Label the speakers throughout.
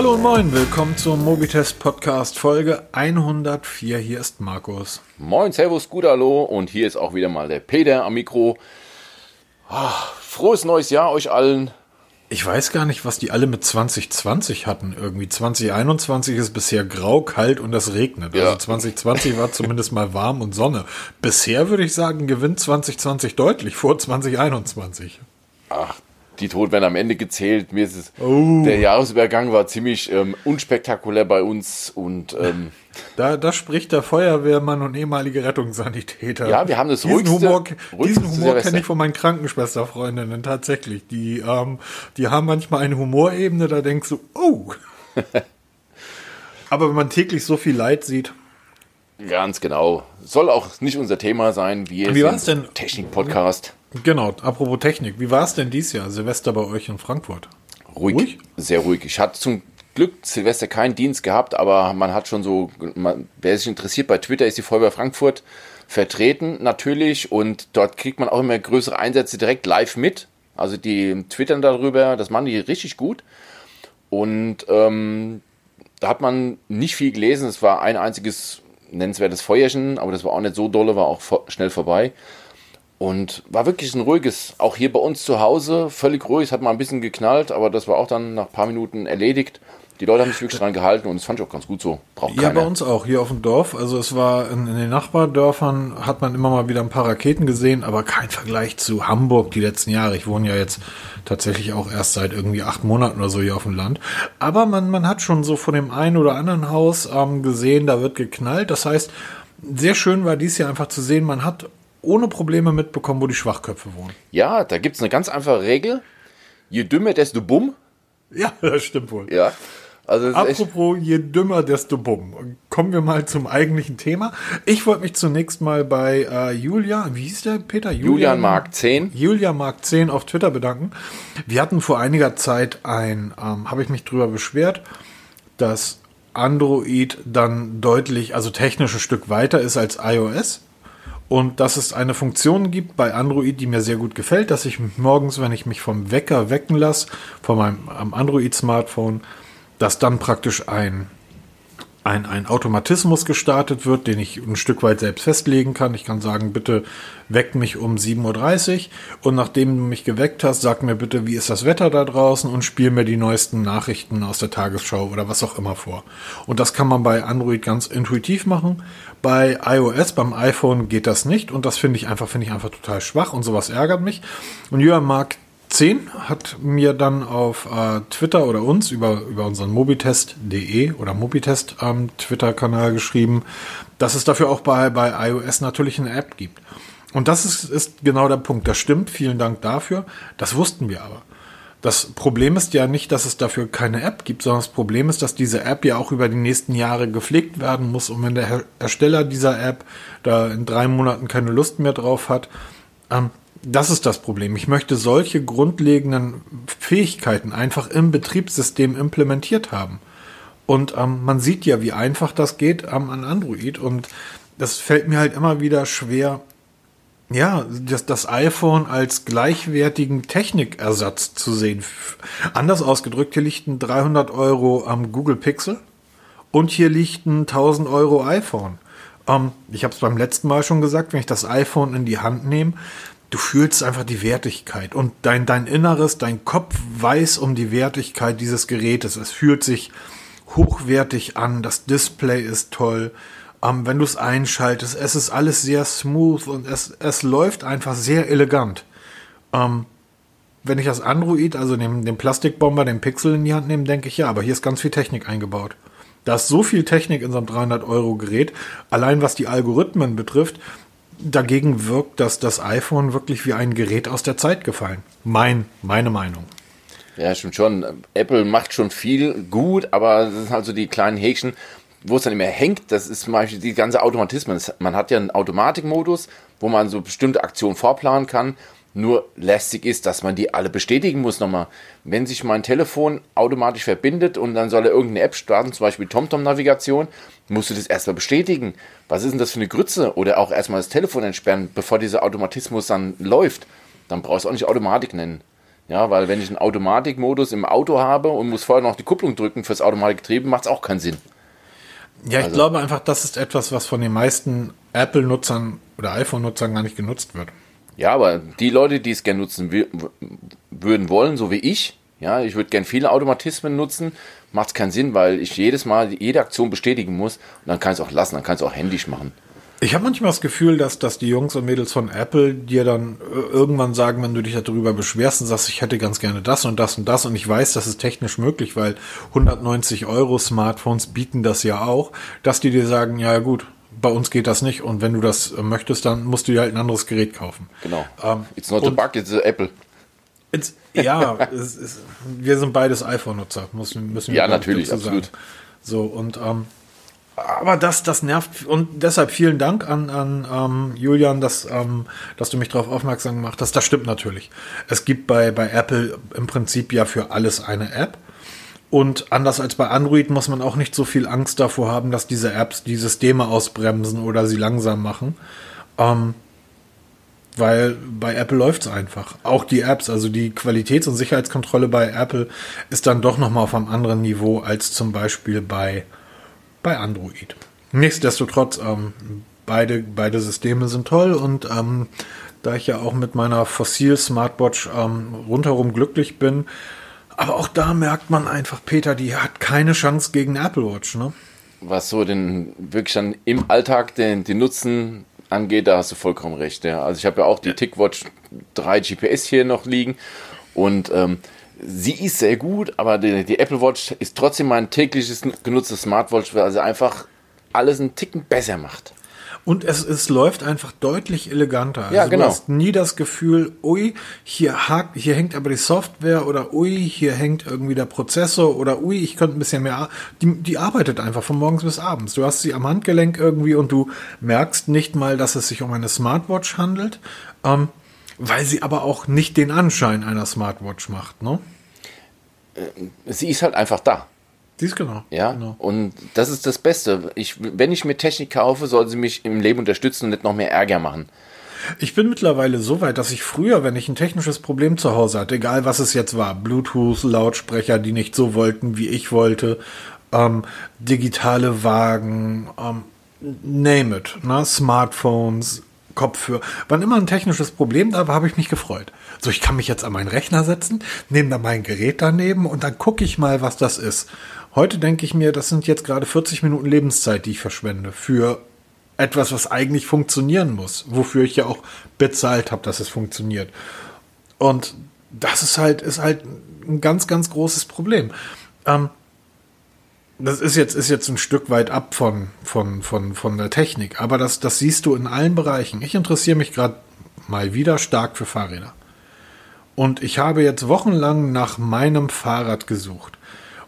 Speaker 1: Hallo und moin, willkommen zum Mobitest Podcast Folge 104. Hier ist Markus.
Speaker 2: Moin, Servus, gut Hallo und hier ist auch wieder mal der Peter am Mikro. Ah, frohes neues Jahr euch allen.
Speaker 1: Ich weiß gar nicht, was die alle mit 2020 hatten. Irgendwie 2021 ist bisher grau, kalt und es regnet.
Speaker 2: Ja.
Speaker 1: Also 2020 war zumindest mal warm und Sonne. Bisher würde ich sagen, gewinnt 2020 deutlich vor 2021.
Speaker 2: Ach, die Tod werden am Ende gezählt. Mir ist es,
Speaker 1: Oh.
Speaker 2: der Jahresübergang war ziemlich ähm, unspektakulär bei uns und ähm,
Speaker 1: Da, da spricht der Feuerwehrmann und ehemalige Rettungssanitäter.
Speaker 2: Ja, wir haben das
Speaker 1: diesen
Speaker 2: ruhigste-
Speaker 1: Humor,
Speaker 2: ruhigste
Speaker 1: diesen Humor kenne ich von meinen Krankenschwesterfreundinnen tatsächlich. Die, ähm, die haben manchmal eine Humorebene, da denkst du, oh. Aber wenn man täglich so viel Leid sieht,
Speaker 2: ganz genau. Soll auch nicht unser Thema sein. Wir
Speaker 1: Wie
Speaker 2: sind
Speaker 1: war's denn?
Speaker 2: Technik-Podcast.
Speaker 1: Genau, apropos Technik, wie war es denn dieses Jahr, Silvester bei euch in Frankfurt?
Speaker 2: Ruhig,
Speaker 1: Ruhig?
Speaker 2: sehr ruhig. Ich hatte zum Glück Silvester keinen Dienst gehabt, aber man hat schon so, man, wer sich interessiert, bei Twitter ist die Feuerwehr Frankfurt vertreten natürlich und dort kriegt man auch immer größere Einsätze direkt live mit. Also die twittern darüber, das machen die richtig gut. Und ähm, da hat man nicht viel gelesen. Es war ein einziges nennenswertes Feuerchen, aber das war auch nicht so dolle, war auch schnell vorbei. Und war wirklich ein ruhiges, auch hier bei uns zu Hause, völlig ruhig. Es hat mal ein bisschen geknallt, aber das war auch dann nach ein paar Minuten erledigt. Die Leute haben sich wirklich dran gehalten und das fand ich auch ganz gut so. Braucht
Speaker 1: Ja,
Speaker 2: keiner.
Speaker 1: bei uns auch, hier auf dem Dorf. Also es war in, in den Nachbardörfern hat man immer mal wieder ein paar Raketen gesehen, aber kein Vergleich zu Hamburg die letzten Jahre. Ich wohne ja jetzt tatsächlich auch erst seit irgendwie acht Monaten oder so hier auf dem Land. Aber man, man hat schon so von dem einen oder anderen Haus ähm, gesehen, da wird geknallt. Das heißt, sehr schön war dies Jahr einfach zu sehen, man hat ohne Probleme mitbekommen, wo die Schwachköpfe wohnen.
Speaker 2: Ja, da gibt es eine ganz einfache Regel. Je dümmer, desto bumm.
Speaker 1: Ja, das stimmt wohl.
Speaker 2: Ja. Also
Speaker 1: Apropos, je dümmer, desto bumm. Kommen wir mal zum eigentlichen Thema. Ich wollte mich zunächst mal bei äh, Julia, wie hieß der Peter?
Speaker 2: Julian Mark 10.
Speaker 1: Julia Mark 10 auf Twitter bedanken. Wir hatten vor einiger Zeit ein, ähm, habe ich mich drüber beschwert, dass Android dann deutlich, also technisch ein Stück weiter ist als iOS. Und dass es eine Funktion gibt bei Android, die mir sehr gut gefällt, dass ich morgens, wenn ich mich vom Wecker wecken lasse, von meinem Android-Smartphone, dass dann praktisch ein, ein, ein Automatismus gestartet wird, den ich ein Stück weit selbst festlegen kann. Ich kann sagen, bitte weck mich um 7.30 Uhr und nachdem du mich geweckt hast, sag mir bitte, wie ist das Wetter da draußen und spiel mir die neuesten Nachrichten aus der Tagesschau oder was auch immer vor. Und das kann man bei Android ganz intuitiv machen. Bei iOS, beim iPhone geht das nicht und das finde ich einfach, finde ich einfach total schwach und sowas ärgert mich. Und Jörn mag 10 hat mir dann auf äh, Twitter oder uns über, über unseren mobitest.de oder Mobitest ähm, Twitter-Kanal geschrieben, dass es dafür auch bei, bei iOS natürlich eine App gibt. Und das ist, ist genau der Punkt. Das stimmt. Vielen Dank dafür. Das wussten wir aber. Das Problem ist ja nicht, dass es dafür keine App gibt, sondern das Problem ist, dass diese App ja auch über die nächsten Jahre gepflegt werden muss. Und wenn der Ersteller dieser App da in drei Monaten keine Lust mehr drauf hat, ähm, das ist das Problem. Ich möchte solche grundlegenden Fähigkeiten einfach im Betriebssystem implementiert haben. Und ähm, man sieht ja, wie einfach das geht ähm, an Android. Und das fällt mir halt immer wieder schwer, ja, das, das iPhone als gleichwertigen Technikersatz zu sehen. Anders ausgedrückt, hier liegt ein 300 Euro am Google Pixel und hier liegt ein 1000 Euro iPhone. Ähm, ich habe es beim letzten Mal schon gesagt, wenn ich das iPhone in die Hand nehme, du fühlst einfach die Wertigkeit und dein, dein Inneres, dein Kopf weiß um die Wertigkeit dieses Gerätes. Es fühlt sich hochwertig an, das Display ist toll. Ähm, wenn du es einschaltest, es ist alles sehr smooth und es, es läuft einfach sehr elegant. Ähm, wenn ich das Android, also den, den Plastikbomber, den Pixel in die Hand nehme, denke ich ja, aber hier ist ganz viel Technik eingebaut. Da ist so viel Technik in so einem 300 Euro Gerät, allein was die Algorithmen betrifft. Dagegen wirkt das, das iPhone wirklich wie ein Gerät aus der Zeit gefallen. Mein, meine Meinung.
Speaker 2: Ja, stimmt schon. Apple macht schon viel gut, aber das sind halt so die kleinen Häkchen, wo es dann immer hängt. Das ist zum Beispiel die ganze Automatismen. Man hat ja einen Automatikmodus, wo man so bestimmte Aktionen vorplanen kann. Nur lästig ist, dass man die alle bestätigen muss nochmal. Wenn sich mein Telefon automatisch verbindet und dann soll er irgendeine App starten, zum Beispiel TomTom-Navigation, musst du das erstmal bestätigen. Was ist denn das für eine Grütze? Oder auch erstmal das Telefon entsperren, bevor dieser Automatismus dann läuft. Dann brauchst du auch nicht Automatik nennen. Ja, weil wenn ich einen Automatikmodus im Auto habe und muss vorher noch die Kupplung drücken fürs Automatikgetriebe, macht es auch keinen Sinn.
Speaker 1: Ja, ich also. glaube einfach, das ist etwas, was von den meisten Apple-Nutzern oder iPhone-Nutzern gar nicht genutzt wird.
Speaker 2: Ja, aber die Leute, die es gerne nutzen würden wollen, so wie ich, ja, ich würde gerne viele Automatismen nutzen, macht es keinen Sinn, weil ich jedes Mal jede Aktion bestätigen muss und dann kann ich es auch lassen, dann kann es auch händisch machen.
Speaker 1: Ich habe manchmal das Gefühl, dass, dass die Jungs und Mädels von Apple dir dann irgendwann sagen, wenn du dich darüber beschwerst und sagst, ich hätte ganz gerne das und das und das und ich weiß, das ist technisch möglich, weil 190 Euro Smartphones bieten das ja auch, dass die dir sagen, ja gut, bei uns geht das nicht und wenn du das möchtest, dann musst du dir halt ein anderes Gerät kaufen.
Speaker 2: Genau. Ähm, it's not a bug, it's Apple.
Speaker 1: It's, ja, es, es, wir sind beides iPhone-Nutzer, müssen, müssen
Speaker 2: wir Ja, natürlich, absolut.
Speaker 1: So, und ähm, aber das, das nervt und deshalb vielen Dank an, an ähm, Julian, dass, ähm, dass du mich darauf aufmerksam gemacht hast. Das stimmt natürlich. Es gibt bei, bei Apple im Prinzip ja für alles eine App. Und anders als bei Android muss man auch nicht so viel Angst davor haben, dass diese Apps die Systeme ausbremsen oder sie langsam machen. Ähm, weil bei Apple läuft es einfach. Auch die Apps, also die Qualitäts- und Sicherheitskontrolle bei Apple ist dann doch nochmal auf einem anderen Niveau als zum Beispiel bei bei Android. Nichtsdestotrotz, ähm, beide, beide Systeme sind toll und ähm, da ich ja auch mit meiner Fossil Smartwatch ähm, rundherum glücklich bin, aber auch da merkt man einfach, Peter, die hat keine Chance gegen Apple Watch, ne?
Speaker 2: Was so den wirklich dann im Alltag den, den Nutzen angeht, da hast du vollkommen recht. Ja. Also ich habe ja auch die TicWatch 3 GPS hier noch liegen und ähm, sie ist sehr gut, aber die, die, Apple Watch ist trotzdem mein tägliches genutztes Smartwatch, weil sie einfach alles einen Ticken besser macht.
Speaker 1: Und es, es läuft einfach deutlich eleganter.
Speaker 2: Also ja, genau.
Speaker 1: Du hast nie das Gefühl, ui, hier hakt, hier hängt aber die Software oder ui, hier hängt irgendwie der Prozessor oder ui, ich könnte ein bisschen mehr. Die, die arbeitet einfach von morgens bis abends. Du hast sie am Handgelenk irgendwie und du merkst nicht mal, dass es sich um eine Smartwatch handelt. Ähm, weil sie aber auch nicht den Anschein einer Smartwatch macht, ne?
Speaker 2: Äh, sie ist halt einfach da.
Speaker 1: Sie ist genau.
Speaker 2: Ja,
Speaker 1: genau.
Speaker 2: und das ist das Beste. Ich, wenn ich mir Technik kaufe, soll sie mich im Leben unterstützen und nicht noch mehr Ärger machen.
Speaker 1: Ich bin mittlerweile so weit, dass ich früher, wenn ich ein technisches Problem zu Hause hatte, egal was es jetzt war, Bluetooth, Lautsprecher, die nicht so wollten, wie ich wollte, ähm, digitale Wagen, ähm, name it, ne? Smartphones, Kopfhörer. Wann immer ein technisches Problem da war, habe ich mich gefreut. So, ich kann mich jetzt an meinen Rechner setzen, nehme da mein Gerät daneben und dann gucke ich mal, was das ist. Heute denke ich mir, das sind jetzt gerade 40 Minuten Lebenszeit, die ich verschwende für etwas, was eigentlich funktionieren muss, wofür ich ja auch bezahlt habe, dass es funktioniert. Und das ist halt, ist halt ein ganz, ganz großes Problem. Ähm, das ist jetzt, ist jetzt ein Stück weit ab von, von, von, von der Technik, aber das, das siehst du in allen Bereichen. Ich interessiere mich gerade mal wieder stark für Fahrräder. Und ich habe jetzt wochenlang nach meinem Fahrrad gesucht.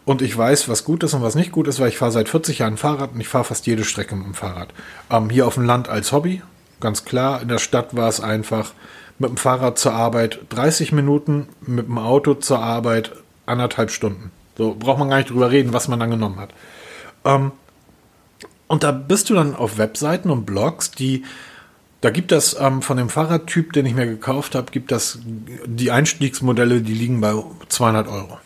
Speaker 1: Und ich weiß, was gut ist und was nicht gut ist, weil ich fahre seit 40 Jahren Fahrrad und ich fahre fast jede Strecke mit dem Fahrrad. Ähm, hier auf dem Land als Hobby, ganz klar. In der Stadt war es einfach mit dem Fahrrad zur Arbeit 30 Minuten, mit dem Auto zur Arbeit anderthalb Stunden. So braucht man gar nicht drüber reden, was man dann genommen hat. Ähm, und da bist du dann auf Webseiten und Blogs, die da gibt es ähm, von dem Fahrradtyp, den ich mir gekauft habe, gibt das die Einstiegsmodelle, die liegen bei 200 Euro.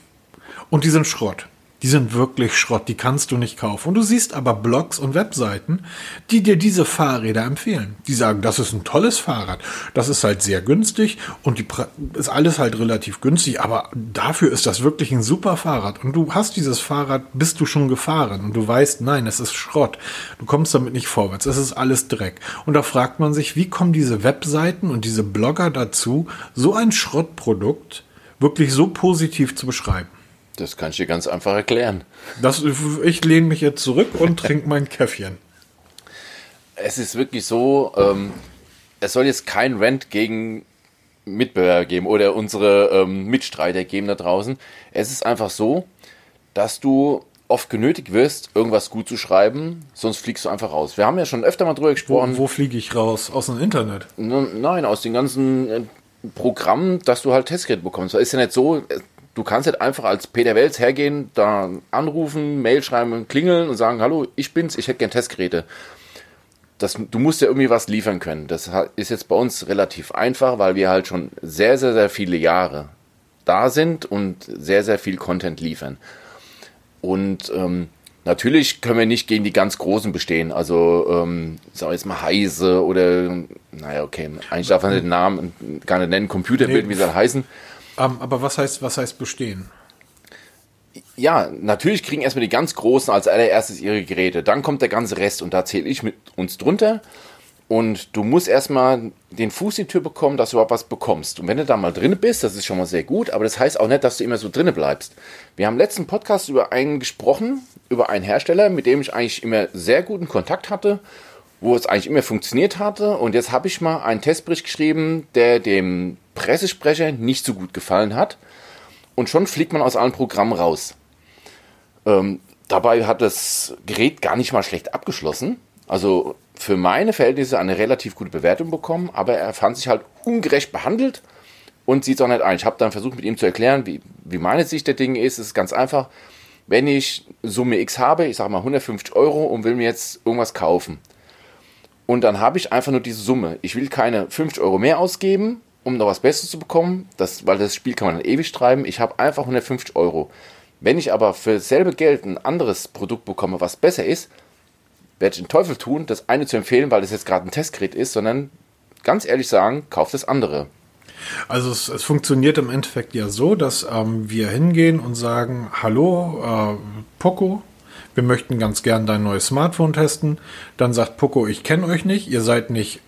Speaker 1: Und die sind Schrott. Die sind wirklich Schrott, die kannst du nicht kaufen. Und du siehst aber Blogs und Webseiten, die dir diese Fahrräder empfehlen. Die sagen, das ist ein tolles Fahrrad, das ist halt sehr günstig und die ist alles halt relativ günstig, aber dafür ist das wirklich ein super Fahrrad. Und du hast dieses Fahrrad, bist du schon gefahren und du weißt, nein, es ist Schrott. Du kommst damit nicht vorwärts, es ist alles Dreck. Und da fragt man sich, wie kommen diese Webseiten und diese Blogger dazu, so ein Schrottprodukt wirklich so positiv zu beschreiben?
Speaker 2: Das kann ich dir ganz einfach erklären.
Speaker 1: Das, ich lehne mich jetzt zurück und trinke mein Käffchen.
Speaker 2: Es ist wirklich so, ähm, es soll jetzt kein Rent gegen Mitbewerber geben oder unsere ähm, Mitstreiter geben da draußen. Es ist einfach so, dass du oft genötigt wirst, irgendwas gut zu schreiben, sonst fliegst du einfach raus. Wir haben ja schon öfter mal drüber gesprochen.
Speaker 1: Wo, wo fliege ich raus? Aus dem Internet?
Speaker 2: Nein, aus den ganzen äh, Programmen, dass du halt Testgeräte bekommst. Es ist ja nicht so, Du kannst nicht einfach als Peter Welz hergehen, da anrufen, Mail schreiben, klingeln und sagen, hallo, ich bin's, ich hätte gern Testgeräte. Das, du musst ja irgendwie was liefern können. Das ist jetzt bei uns relativ einfach, weil wir halt schon sehr, sehr, sehr viele Jahre da sind und sehr, sehr viel Content liefern. Und ähm, natürlich können wir nicht gegen die ganz Großen bestehen. Also, ähm, sag jetzt mal Heise oder, naja, okay, eigentlich darf man den Namen gar nicht nennen, Computerbild, nee. wie soll heißen.
Speaker 1: Um, ähm, aber was heißt, was heißt bestehen?
Speaker 2: Ja, natürlich kriegen erstmal die ganz Großen als allererstes ihre Geräte. Dann kommt der ganze Rest und da zähle ich mit uns drunter. Und du musst erstmal den Fuß in die Tür bekommen, dass du überhaupt was bekommst. Und wenn du da mal drin bist, das ist schon mal sehr gut, aber das heißt auch nicht, dass du immer so drinne bleibst. Wir haben letzten Podcast über einen gesprochen, über einen Hersteller, mit dem ich eigentlich immer sehr guten Kontakt hatte, wo es eigentlich immer funktioniert hatte. Und jetzt habe ich mal einen Testbericht geschrieben, der dem Pressesprecher nicht so gut gefallen hat. Und schon fliegt man aus allen Programmen raus. Ähm, dabei hat das Gerät gar nicht mal schlecht abgeschlossen. Also für meine Verhältnisse eine relativ gute Bewertung bekommen, aber er fand sich halt ungerecht behandelt und sieht es auch nicht ein. Ich habe dann versucht mit ihm zu erklären, wie, wie meine Sicht der Dinge ist. Es ist ganz einfach. Wenn ich Summe X habe, ich sage mal 150 Euro und will mir jetzt irgendwas kaufen. Und dann habe ich einfach nur diese Summe. Ich will keine 50 Euro mehr ausgeben, um noch was Besseres zu bekommen, das, weil das Spiel kann man dann ewig treiben. Ich habe einfach 150 Euro. Wenn ich aber für dasselbe Geld ein anderes Produkt bekomme, was besser ist, werde ich den Teufel tun, das eine zu empfehlen, weil das jetzt gerade ein Testgerät ist, sondern ganz ehrlich sagen, kauft das andere.
Speaker 1: Also es, es funktioniert im Endeffekt ja so, dass ähm, wir hingehen und sagen, hallo, äh, Poco, wir möchten ganz gern dein neues Smartphone testen. Dann sagt Poco, ich kenne euch nicht, ihr seid nicht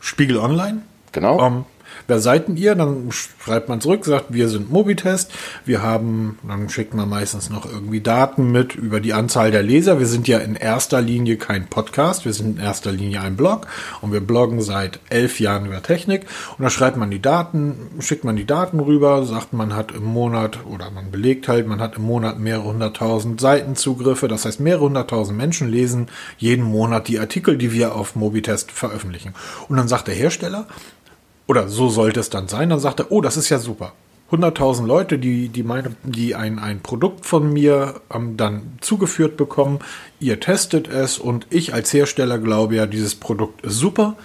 Speaker 1: Spiegel Online.
Speaker 2: Genau.
Speaker 1: Ähm, wer seid denn ihr? Dann schreibt man zurück, sagt, wir sind Mobitest. Wir haben, dann schickt man meistens noch irgendwie Daten mit über die Anzahl der Leser. Wir sind ja in erster Linie kein Podcast, wir sind in erster Linie ein Blog und wir bloggen seit elf Jahren über Technik. Und da schreibt man die Daten, schickt man die Daten rüber, sagt, man hat im Monat oder man belegt halt, man hat im Monat mehrere hunderttausend Seitenzugriffe. Das heißt, mehrere hunderttausend Menschen lesen jeden Monat die Artikel, die wir auf Mobitest veröffentlichen. Und dann sagt der Hersteller, oder so sollte es dann sein, dann sagt er, oh, das ist ja super. 100.000 Leute, die, die, meine, die ein, ein Produkt von mir ähm, dann zugeführt bekommen, ihr testet es und ich als Hersteller glaube ja, dieses Produkt ist super,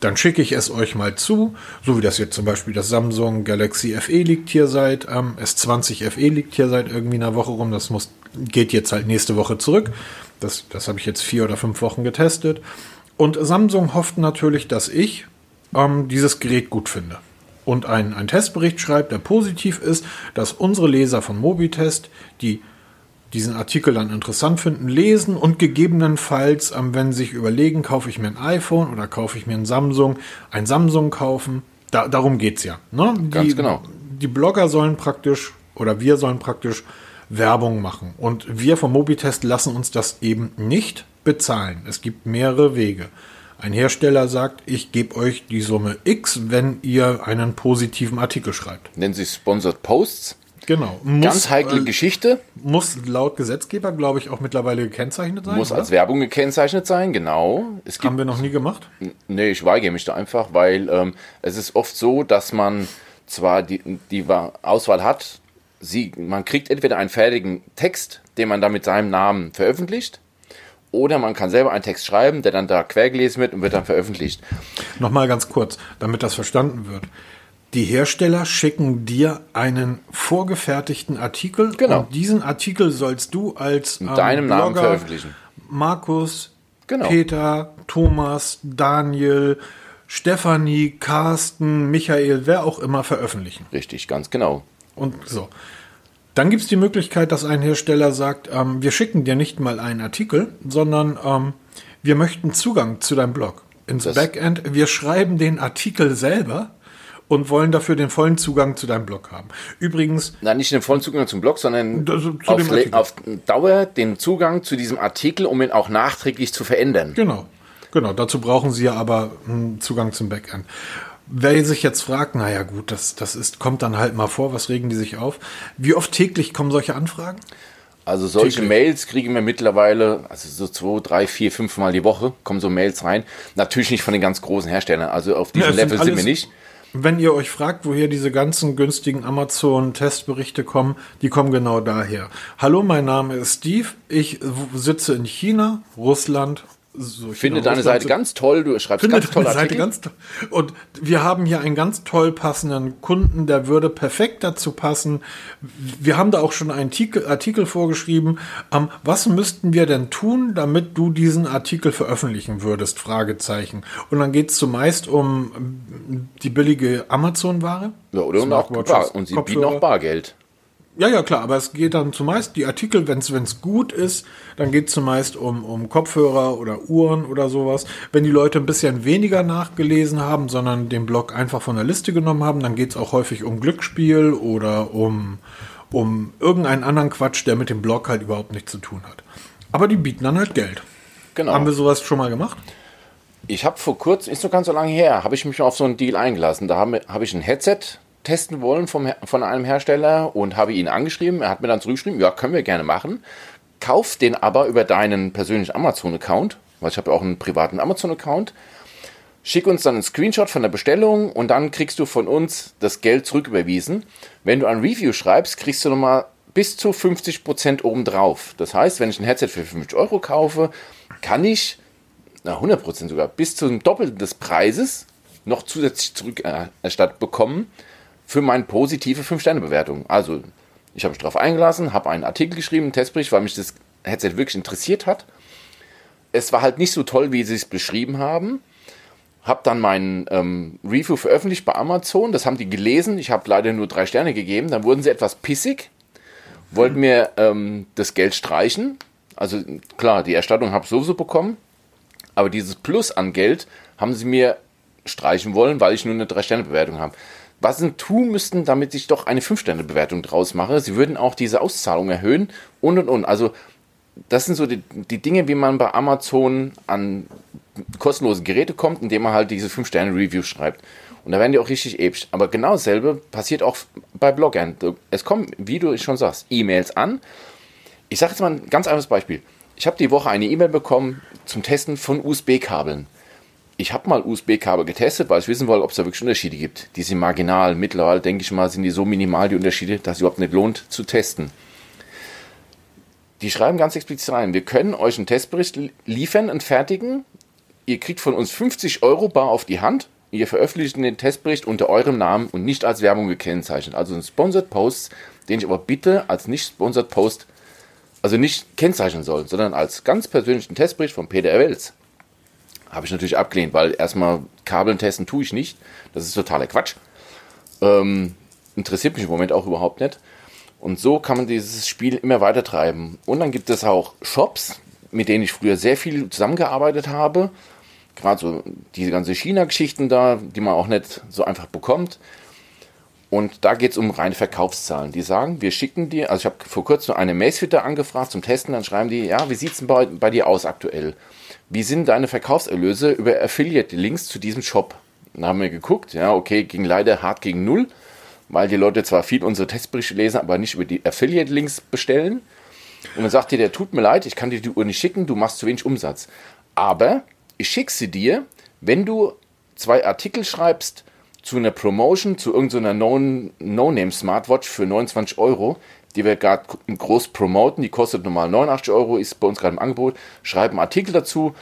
Speaker 1: dann schicke ich es euch mal zu, so wie das jetzt zum Beispiel das Samsung Galaxy FE liegt hier seit, ähm, S20 FE liegt hier seit irgendwie einer Woche rum, das muss, geht jetzt halt nächste Woche zurück, das, das habe ich jetzt vier oder fünf Wochen getestet. Und Samsung hofft natürlich, dass ich ähm, dieses Gerät gut finde. Und ein, ein Testbericht schreibt, der positiv ist, dass unsere Leser von Mobitest, die diesen Artikel dann interessant finden, lesen und gegebenenfalls, ähm, wenn sie sich überlegen, kaufe ich mir ein iPhone oder kaufe ich mir ein Samsung, ein Samsung kaufen. Da, darum geht es ja. Ne? Die,
Speaker 2: Ganz genau.
Speaker 1: Die Blogger sollen praktisch oder wir sollen praktisch Werbung machen. Und wir vom Mobitest lassen uns das eben nicht bezahlen. Es gibt mehrere Wege. Ein Hersteller sagt, ich gebe euch die Summe X, wenn ihr einen positiven Artikel schreibt.
Speaker 2: Nennen Sie Sponsored Posts.
Speaker 1: Genau.
Speaker 2: Muss, Ganz heikle äh, Geschichte.
Speaker 1: Muss laut Gesetzgeber, glaube ich, auch mittlerweile gekennzeichnet sein.
Speaker 2: Muss oder? als Werbung gekennzeichnet sein, genau.
Speaker 1: Es gibt, Haben wir noch nie gemacht?
Speaker 2: Nee, ich weigere mich da einfach, weil ähm, es ist oft so, dass man zwar die, die Auswahl hat, sie, man kriegt entweder einen fertigen Text, den man dann mit seinem Namen veröffentlicht, oder man kann selber einen Text schreiben, der dann da quergelesen wird und wird dann veröffentlicht.
Speaker 1: Nochmal ganz kurz, damit das verstanden wird. Die Hersteller schicken dir einen vorgefertigten Artikel.
Speaker 2: Genau.
Speaker 1: Und diesen Artikel sollst du als
Speaker 2: ähm, deinem Blogger, Namen veröffentlichen.
Speaker 1: Markus, genau. Peter, Thomas, Daniel, Stefanie, Carsten, Michael, wer auch immer veröffentlichen.
Speaker 2: Richtig, ganz genau.
Speaker 1: Und so. Dann gibt es die Möglichkeit, dass ein Hersteller sagt, ähm, wir schicken dir nicht mal einen Artikel, sondern ähm, wir möchten Zugang zu deinem Blog ins das Backend. Wir schreiben den Artikel selber und wollen dafür den vollen Zugang zu deinem Blog haben. Übrigens.
Speaker 2: Nein, nicht den vollen Zugang zum Blog, sondern auf, auf, Dauer den Zugang zu diesem Artikel, um ihn auch nachträglich zu verändern.
Speaker 1: Genau. Genau. Dazu brauchen Sie ja aber einen Zugang zum Backend. Wer sich jetzt fragt, naja gut, das, das ist, kommt dann halt mal vor, was regen die sich auf? Wie oft täglich kommen solche Anfragen?
Speaker 2: Also solche täglich. Mails kriegen wir mittlerweile, also so zwei, drei, vier, fünf Mal die Woche kommen so Mails rein. Natürlich nicht von den ganz großen Herstellern, also auf diesem ja, Level sind, alles, sind wir nicht.
Speaker 1: Wenn ihr euch fragt, woher diese ganzen günstigen Amazon-Testberichte kommen, die kommen genau daher. Hallo, mein Name ist Steve. Ich sitze in China, Russland
Speaker 2: so ich finde deine Seite ganz toll, du schreibst ganz tolle Artikel. Ganz
Speaker 1: toll. Und wir haben hier einen ganz toll passenden Kunden, der würde perfekt dazu passen. Wir haben da auch schon einen Artikel, Artikel vorgeschrieben. Ähm, was müssten wir denn tun, damit du diesen Artikel veröffentlichen würdest? Fragezeichen. Und dann geht es zumeist um die billige Amazon-Ware.
Speaker 2: Ja, oder Bar, und sie Kopfhörer. bieten auch Bargeld.
Speaker 1: Ja, ja, klar, aber es geht dann zumeist, die Artikel, wenn es gut ist, dann geht es zumeist um, um Kopfhörer oder Uhren oder sowas. Wenn die Leute ein bisschen weniger nachgelesen haben, sondern den Blog einfach von der Liste genommen haben, dann geht es auch häufig um Glücksspiel oder um, um irgendeinen anderen Quatsch, der mit dem Blog halt überhaupt nichts zu tun hat. Aber die bieten dann halt Geld. Genau. Haben wir sowas schon mal gemacht?
Speaker 2: Ich habe vor kurzem, ist noch ganz so lange her, habe ich mich auf so einen Deal eingelassen. Da habe hab ich ein Headset testen wollen vom, von einem Hersteller und habe ihn angeschrieben. Er hat mir dann zurückgeschrieben, ja, können wir gerne machen. Kauf den aber über deinen persönlichen Amazon-Account, weil ich habe ja auch einen privaten Amazon-Account. Schick uns dann einen Screenshot von der Bestellung und dann kriegst du von uns das Geld zurücküberwiesen. Wenn du ein Review schreibst, kriegst du nochmal bis zu 50% obendrauf. Das heißt, wenn ich ein Headset für 50 Euro kaufe, kann ich, na 100% sogar, bis zum Doppelten des Preises noch zusätzlich zurückerstattet bekommen für meine positive 5-Sterne-Bewertung. Also, ich habe mich darauf eingelassen, habe einen Artikel geschrieben, einen Testbericht, weil mich das Headset wirklich interessiert hat. Es war halt nicht so toll, wie sie es beschrieben haben. Habe dann mein ähm, Review veröffentlicht bei Amazon. Das haben die gelesen. Ich habe leider nur drei Sterne gegeben. Dann wurden sie etwas pissig, wollten mir ähm, das Geld streichen. Also klar, die Erstattung habe ich sowieso bekommen. Aber dieses Plus an Geld haben sie mir streichen wollen, weil ich nur eine Drei-Sterne-Bewertung habe was sie tun müssten, damit ich doch eine 5-Sterne-Bewertung draus mache. Sie würden auch diese Auszahlung erhöhen und und und. Also, das sind so die, die Dinge, wie man bei Amazon an kostenlose Geräte kommt, indem man halt diese 5-Sterne-Review schreibt. Und da werden die auch richtig episch. Aber genau dasselbe passiert auch bei Bloggern. Es kommen, wie du schon sagst, E-Mails an. Ich sage jetzt mal ein ganz einfaches Beispiel. Ich habe die Woche eine E-Mail bekommen zum Testen von USB-Kabeln ich habe mal USB-Kabel getestet, weil ich wissen wollte, ob es da wirklich Unterschiede gibt. Die sind marginal. Mittlerweile denke ich mal, sind die so minimal, die Unterschiede, dass es überhaupt nicht lohnt zu testen. Die schreiben ganz explizit rein, wir können euch einen Testbericht liefern, einen fertigen. Ihr kriegt von uns 50 Euro bar auf die Hand. Ihr veröffentlicht den Testbericht unter eurem Namen und nicht als Werbung gekennzeichnet. Also ein Sponsored Post, den ich aber bitte als nicht Sponsored Post, also nicht kennzeichnen soll, sondern als ganz persönlichen Testbericht von Peter Wels. Habe ich natürlich abgelehnt, weil erstmal Kabeln testen tue ich nicht. Das ist totaler Quatsch. Ähm, interessiert mich im Moment auch überhaupt nicht. Und so kann man dieses Spiel immer weiter treiben. Und dann gibt es auch Shops, mit denen ich früher sehr viel zusammengearbeitet habe. Gerade so diese ganzen China-Geschichten da, die man auch nicht so einfach bekommt. Und da geht es um reine Verkaufszahlen. Die sagen, wir schicken dir, also ich habe vor kurzem eine Macefitter angefragt zum Testen, dann schreiben die, ja, wie sieht es bei, bei dir aus aktuell? Wie sind deine Verkaufserlöse über Affiliate-Links zu diesem Shop? Dann haben wir geguckt, ja, okay, ging leider hart gegen Null, weil die Leute zwar viel unsere Testberichte lesen, aber nicht über die Affiliate-Links bestellen. Und dann sagt dir, der tut mir leid, ich kann dir die Uhr nicht schicken, du machst zu wenig Umsatz. Aber ich schicke sie dir, wenn du zwei Artikel schreibst zu einer Promotion, zu irgendeiner No-Name-Smartwatch für 29 Euro, die wir gerade groß promoten. Die kostet normal 89 Euro, ist bei uns gerade im Angebot. Schreib einen Artikel dazu,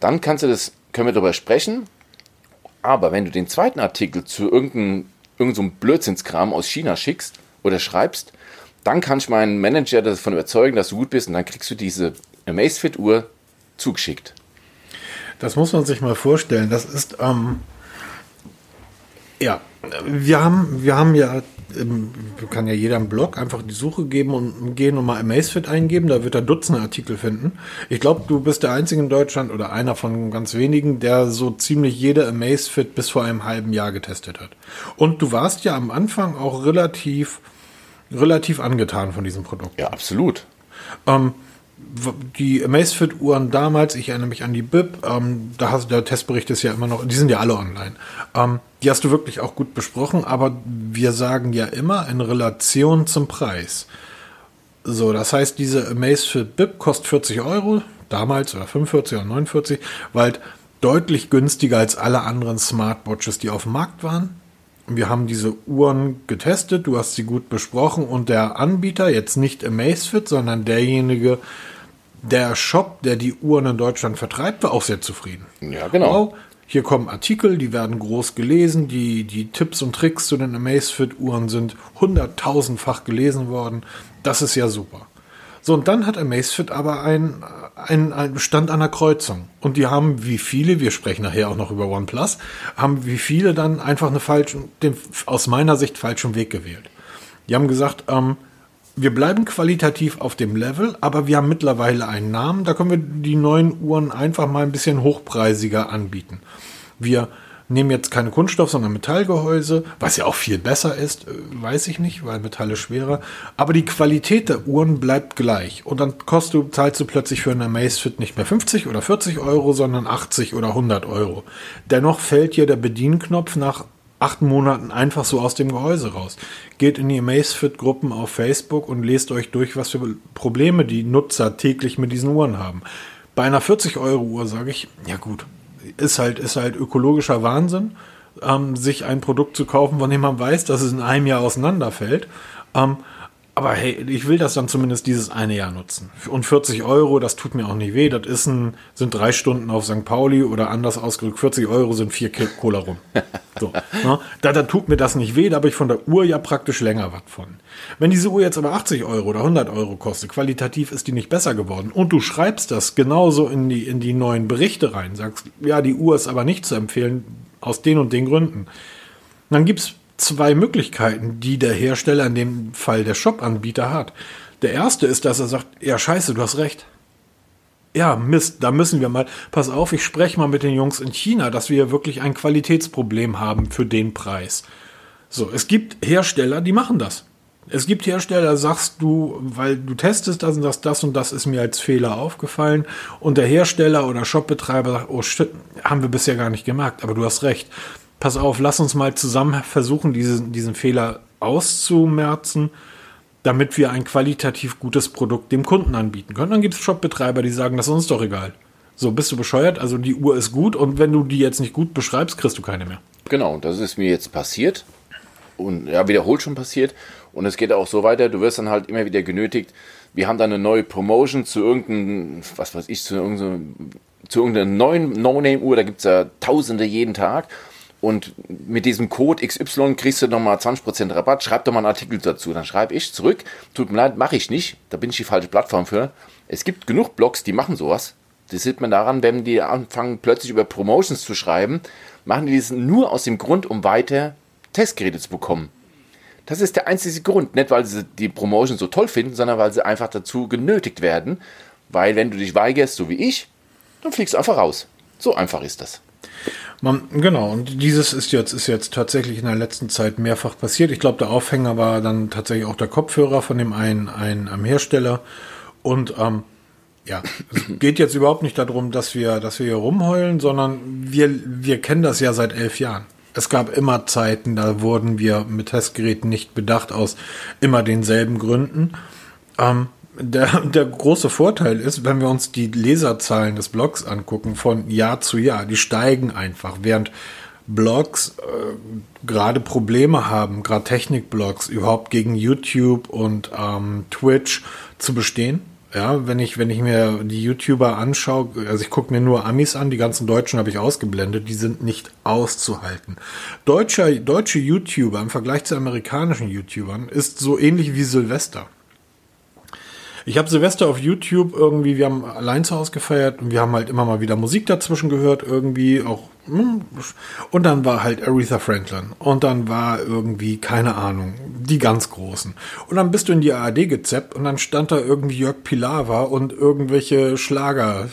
Speaker 2: dann kannst du das, können wir darüber sprechen. Aber wenn du den zweiten Artikel zu irgendeinem irgendein Blödsinnskram aus China schickst oder schreibst, dann kann ich meinen Manager davon überzeugen, dass du gut bist und dann kriegst du diese Amazfit-Uhr zugeschickt.
Speaker 1: Das muss man sich mal vorstellen. Das ist, ähm, ja, wir haben, wir haben ja kann ja jeder im Blog einfach die Suche geben und gehen und mal Amazfit eingeben, da wird er Dutzende Artikel finden. Ich glaube, du bist der Einzige in Deutschland oder einer von ganz wenigen, der so ziemlich jede Amazfit bis vor einem halben Jahr getestet hat. Und du warst ja am Anfang auch relativ, relativ angetan von diesem Produkt.
Speaker 2: Ja, absolut.
Speaker 1: Ähm, die Amazfit-Uhren damals, ich erinnere mich an die BIP, ähm, da hast der Testbericht ist ja immer noch, die sind ja alle online. Ähm, die hast du wirklich auch gut besprochen, aber wir sagen ja immer in Relation zum Preis. So, das heißt, diese Amazfit BIP kostet 40 Euro, damals oder 45 oder 49, weil deutlich günstiger als alle anderen Smartwatches, die auf dem Markt waren. Wir haben diese Uhren getestet, du hast sie gut besprochen und der Anbieter, jetzt nicht Amazfit, sondern derjenige, Der Shop, der die Uhren in Deutschland vertreibt, war auch sehr zufrieden.
Speaker 2: Ja, genau.
Speaker 1: Wow, hier kommen Artikel, die werden groß gelesen, die, die Tipps und Tricks zu den Amazfit-Uhren sind hunderttausendfach gelesen worden. Das ist ja super. So, und dann hat Amazfit aber ein, ein, ein Stand an der Kreuzung. Und die haben wie viele, wir sprechen nachher auch noch über OnePlus, haben wie viele dann einfach eine falschen, den aus meiner Sicht falschen Weg gewählt. Die haben gesagt, ähm, wir bleiben qualitativ auf dem Level, aber wir haben mittlerweile einen Namen, da können wir die neuen Uhren einfach mal ein bisschen hochpreisiger anbieten. Wir nehmen jetzt keine Kunststoff, sondern Metallgehäuse, was ja auch viel besser ist, äh, weiß ich nicht, weil Metall ist schwerer. Aber die Qualität der Uhren bleibt gleich. Und dann kostet zahlst du plötzlich für eine Amazfit nicht mehr 50 oder 40 Euro, sondern 80 oder 100 Euro. Dennoch fällt dir der Bedienknopf nach acht Monaten einfach so aus dem Gehäuse raus. Geht in die Amazfit-Gruppen auf Facebook und lest euch durch, was für Probleme die Nutzer täglich mit diesen Uhren haben. Bei einer 40-Euro-Uhr sage ich, ja gut, ist halt, ist halt ökologischer Wahnsinn, ähm, sich ein Produkt zu kaufen, von dem man weiß, dass es in einem Jahr auseinanderfällt. Ähm, aber hey, ich will das dann zumindest dieses eine Jahr nutzen. Und 40 Euro, das tut mir auch nicht weh. Das ist ein, sind drei Stunden auf St. Pauli oder anders ausgedrückt, 40 Euro sind vier Cola rum. So, ne? da, da tut mir das nicht weh, da habe ich von der Uhr ja praktisch länger was von. Wenn diese Uhr jetzt aber 80 Euro oder 100 Euro kostet, qualitativ ist die nicht besser geworden und du schreibst das genauso in die, in die neuen Berichte rein, sagst, ja, die Uhr ist aber nicht zu empfehlen aus den und den Gründen, dann gibt's zwei Möglichkeiten, die der Hersteller, in dem Fall der Shop-Anbieter hat. Der erste ist, dass er sagt, ja scheiße, du hast recht. Ja, Mist, da müssen wir mal, pass auf, ich spreche mal mit den Jungs in China, dass wir wirklich ein Qualitätsproblem haben für den Preis. So, es gibt Hersteller, die machen das. Es gibt Hersteller, sagst du, weil du testest das und sagst, das und das ist mir als Fehler aufgefallen und der Hersteller oder Shopbetreiber sagt, oh shit, haben wir bisher gar nicht gemerkt, aber du hast recht pass auf, lass uns mal zusammen versuchen, diesen, diesen Fehler auszumerzen, damit wir ein qualitativ gutes Produkt dem Kunden anbieten können. Dann gibt es Shopbetreiber, die sagen, das ist uns doch egal. So, bist du bescheuert? Also die Uhr ist gut und wenn du die jetzt nicht gut beschreibst, kriegst du keine mehr.
Speaker 2: Genau, das ist mir jetzt passiert und ja, wiederholt schon passiert. Und es geht auch so weiter, du wirst dann halt immer wieder genötigt, wir haben da eine neue Promotion zu irgendeinem, was weiß ich, zu irgendeiner, zu irgendeiner neuen No-Name-Uhr, da gibt es ja tausende jeden Tag. Und mit diesem Code XY kriegst du nochmal 20% Rabatt, schreib doch mal einen Artikel dazu. Dann schreibe ich zurück, tut mir leid, mache ich nicht, da bin ich die falsche Plattform für. Es gibt genug Blogs, die machen sowas. Das sieht man daran, wenn die anfangen plötzlich über Promotions zu schreiben, machen die das nur aus dem Grund, um weiter Testgeräte zu bekommen. Das ist der einzige Grund, nicht weil sie die Promotion so toll finden, sondern weil sie einfach dazu genötigt werden. Weil wenn du dich weigerst, so wie ich, dann fliegst du einfach raus. So einfach ist das.
Speaker 1: Man, genau, und dieses ist jetzt, ist jetzt tatsächlich in der letzten Zeit mehrfach passiert. Ich glaube, der Aufhänger war dann tatsächlich auch der Kopfhörer von dem einen, einen am Hersteller. Und ähm, ja, es geht jetzt überhaupt nicht darum, dass wir, dass wir hier rumheulen, sondern wir, wir kennen das ja seit elf Jahren. Es gab immer Zeiten, da wurden wir mit Testgeräten nicht bedacht aus immer denselben Gründen. Ähm, der, der große Vorteil ist, wenn wir uns die Leserzahlen des Blogs angucken, von Jahr zu Jahr, die steigen einfach, während Blogs äh, gerade Probleme haben, gerade Technikblogs überhaupt gegen YouTube und ähm, Twitch zu bestehen. Ja, wenn ich, wenn ich mir die YouTuber anschaue, also ich gucke mir nur Amis an, die ganzen Deutschen habe ich ausgeblendet, die sind nicht auszuhalten. Deutsche, deutsche YouTuber im Vergleich zu amerikanischen YouTubern ist so ähnlich wie Silvester. Ich habe Silvester auf YouTube irgendwie, wir haben allein zu Hause gefeiert und wir haben halt immer mal wieder Musik dazwischen gehört, irgendwie auch. Hm, und dann war halt Aretha Franklin. Und dann war irgendwie, keine Ahnung, die ganz Großen. Und dann bist du in die ARD gezappt und dann stand da irgendwie Jörg Pilawa und irgendwelche Schlager.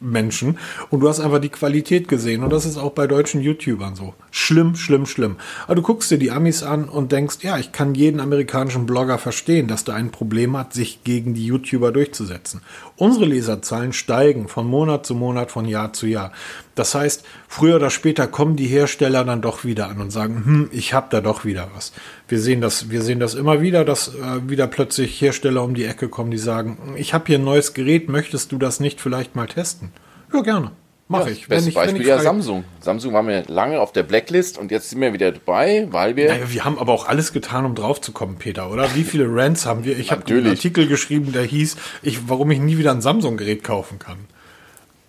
Speaker 1: Menschen und du hast einfach die Qualität gesehen und das ist auch bei deutschen YouTubern so. Schlimm, schlimm, schlimm. Aber du guckst dir die Amis an und denkst, ja, ich kann jeden amerikanischen Blogger verstehen, dass da ein Problem hat, sich gegen die YouTuber durchzusetzen. Unsere Leserzahlen steigen von Monat zu Monat, von Jahr zu Jahr. Das heißt, früher oder später kommen die Hersteller dann doch wieder an und sagen, hm, ich habe da doch wieder was. Wir sehen das, wir sehen das immer wieder, dass äh, wieder plötzlich Hersteller um die Ecke kommen, die sagen, ich habe hier ein neues Gerät, möchtest du das nicht vielleicht mal testen? Ja, gerne. Mache
Speaker 2: Ja,
Speaker 1: ich.
Speaker 2: Bestes
Speaker 1: ich,
Speaker 2: Beispiel
Speaker 1: ich
Speaker 2: ja Samsung. Samsung waren wir lange auf der Blacklist und jetzt sind wir wieder dabei, weil wir
Speaker 1: Naja, wir haben aber auch alles getan, um drauf zu kommen, Peter, oder? Wie viele Rants haben wir? Ich habe einen. Artikel geschrieben, der hieß, ich, warum ich nie wieder ein Samsung-Gerät kaufen kann.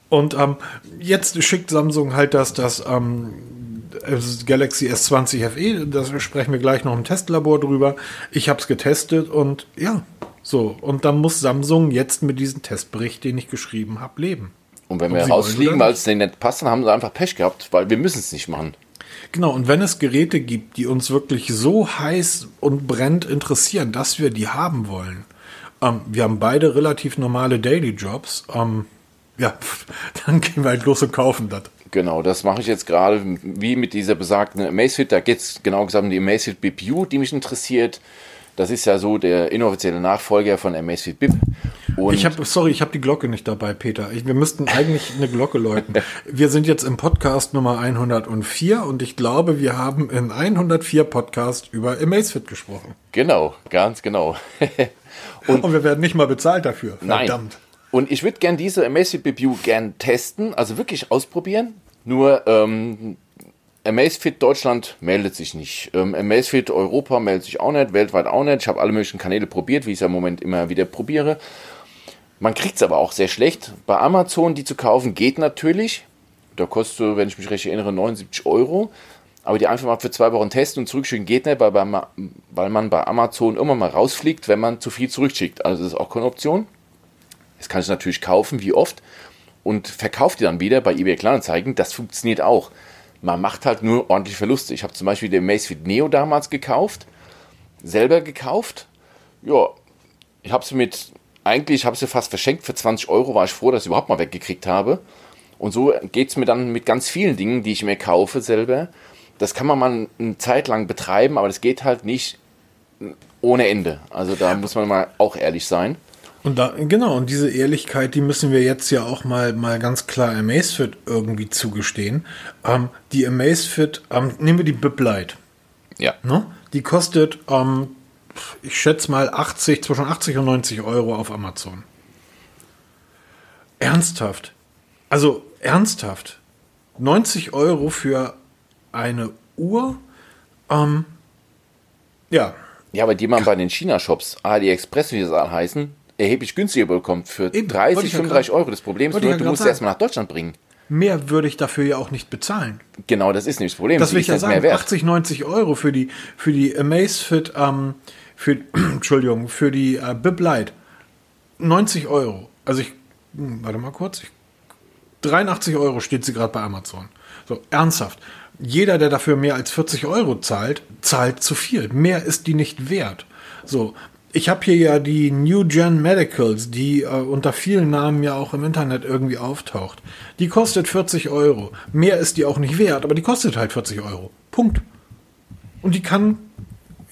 Speaker 1: Und ähm, jetzt schickt Samsung halt das, das ähm, das Galaxy S20 FE, da sprechen wir gleich noch im Testlabor drüber. Ich habe es getestet und ja, so. Und dann muss Samsung jetzt mit diesem Testbericht, den ich geschrieben habe, leben.
Speaker 2: Und wenn
Speaker 1: Ob
Speaker 2: wir rausfliegen, weil es denen nicht passt, dann haben sie einfach Pech gehabt, weil wir müssen es nicht machen.
Speaker 1: Genau, und wenn es Geräte gibt, die uns wirklich so heiß und brennt interessieren, dass wir die haben wollen, ähm, wir haben beide relativ normale Daily Jobs, ähm, ja, dann gehen wir halt los und kaufen das.
Speaker 2: Genau, das mache ich jetzt gerade wie mit dieser besagten Amazfit. Da geht es genau gesagt um die Amazfit BIP U, die mich interessiert. Das ist ja so der inoffizielle Nachfolger von Amazfit BIP. Und
Speaker 1: Ich habe, sorry, ich habe die Glocke nicht dabei, Peter. Ich, wir müssten eigentlich eine Glocke läuten. Wir sind jetzt im Podcast Nummer 104 und ich glaube, wir haben in 104 Podcast über Amazfit gesprochen.
Speaker 2: genau, ganz genau.
Speaker 1: Und, wir werden nicht mal bezahlt dafür.
Speaker 2: Nein.
Speaker 1: Verdammt.
Speaker 2: Und ich würde gern diese Amazfit BBU gern testen, also wirklich ausprobieren. Nur ähm, Amazfit Deutschland meldet sich nicht. Ähm, Amazfit Europa meldet sich auch nicht, weltweit auch nicht. Ich habe alle möglichen Kanäle probiert, wie ich es im Moment immer wieder probiere. Man kriegt es aber auch sehr schlecht. Bei Amazon die zu kaufen geht natürlich. Da kostet, wenn ich mich recht erinnere, 79 Euro. Aber die einfach mal für zwei Wochen testen und zurückschicken geht nicht, weil, bei, weil man bei Amazon immer mal rausfliegt, wenn man zu viel zurückschickt. Also das ist auch keine Option. Das kann ich natürlich kaufen, wie oft, und verkauft die dann wieder bei eBay Kleinanzeigen. Das funktioniert auch. Man macht halt nur ordentlich Verluste. Ich habe zum Beispiel den Macefit Neo damals gekauft, selber gekauft. Ja, ich habe sie mit, eigentlich habe sie fast verschenkt für 20 Euro, war ich froh, dass ich überhaupt mal weggekriegt habe. Und so geht es mir dann mit ganz vielen Dingen, die ich mir kaufe selber. Das kann man mal eine Zeit lang betreiben, aber das geht halt nicht ohne Ende. Also da muss man mal auch ehrlich sein.
Speaker 1: Und da, genau, und diese Ehrlichkeit, die müssen wir jetzt ja auch mal, mal ganz klar Amazfit irgendwie zugestehen. Ähm, die Amazfit, ähm, nehmen wir die Bib Lite,
Speaker 2: Ja.
Speaker 1: ne? Die kostet, ähm, ich schätze mal 80, zwischen 80 und 90 Euro auf Amazon. Ernsthaft. Also, ernsthaft. 90 Euro für eine Uhr, ähm, ja,
Speaker 2: Ja, aber die man bei den China-Shops, AliExpress, wie sie alle heißen, erheblich günstiger bekommt für
Speaker 1: Eben, wollte
Speaker 2: 30,
Speaker 1: ich ja
Speaker 2: 35
Speaker 1: grad-
Speaker 2: Euro. Das Problem ist nur, du musst sie
Speaker 1: sagen.
Speaker 2: erstmal nach Deutschland bringen.
Speaker 1: mehr würde ich dafür ja auch nicht bezahlen.
Speaker 2: Genau, das ist nämlich das Problem.
Speaker 1: Das will ich ja sagen,
Speaker 2: wert.
Speaker 1: 80, 90 Euro für die, für die Amazfit, ähm, für, Entschuldigung, für die äh, Bib Lite. 90 Euro. Also ich, hm, warte mal kurz, ich, 83 Euro steht sie gerade bei Amazon. So, ernsthaft. Jeder, der dafür mehr als 40 Euro zahlt, zahlt zu viel. Mehr ist die nicht wert. So, ich habe hier ja die New Gen Medicals, die äh, unter vielen Namen ja auch im Internet irgendwie auftaucht. Die kostet 40 Euro. Mehr ist die auch nicht wert, aber die kostet halt 40 Euro. Punkt. Und die kann,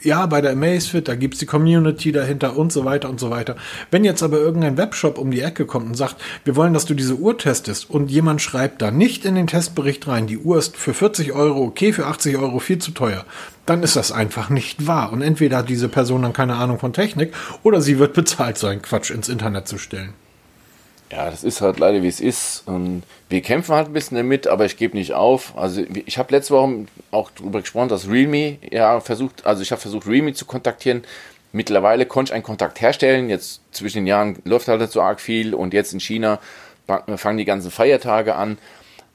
Speaker 1: ja, bei der Amazfit, da gibt's die Community dahinter und so weiter und so weiter. Wenn jetzt aber irgendein Webshop um die Ecke kommt und sagt, wir wollen, dass du diese Uhr testest und jemand schreibt da nicht in den Testbericht rein, die Uhr ist für 40 Euro okay, für 80 Euro viel zu teuer, dann ist das einfach nicht wahr. Und entweder hat diese Person dann keine Ahnung von Technik oder sie wird bezahlt, so einen Quatsch ins Internet zu stellen.
Speaker 2: Ja, das ist halt leider wie es ist. Und wir kämpfen halt ein bisschen damit, aber ich gebe nicht auf. Also ich habe letzte Woche auch darüber gesprochen, dass Realme ja versucht, also ich habe versucht, Realme zu kontaktieren. Mittlerweile konnte ich einen Kontakt herstellen. Jetzt zwischen den Jahren läuft halt so arg viel und jetzt in China fangen die ganzen Feiertage an.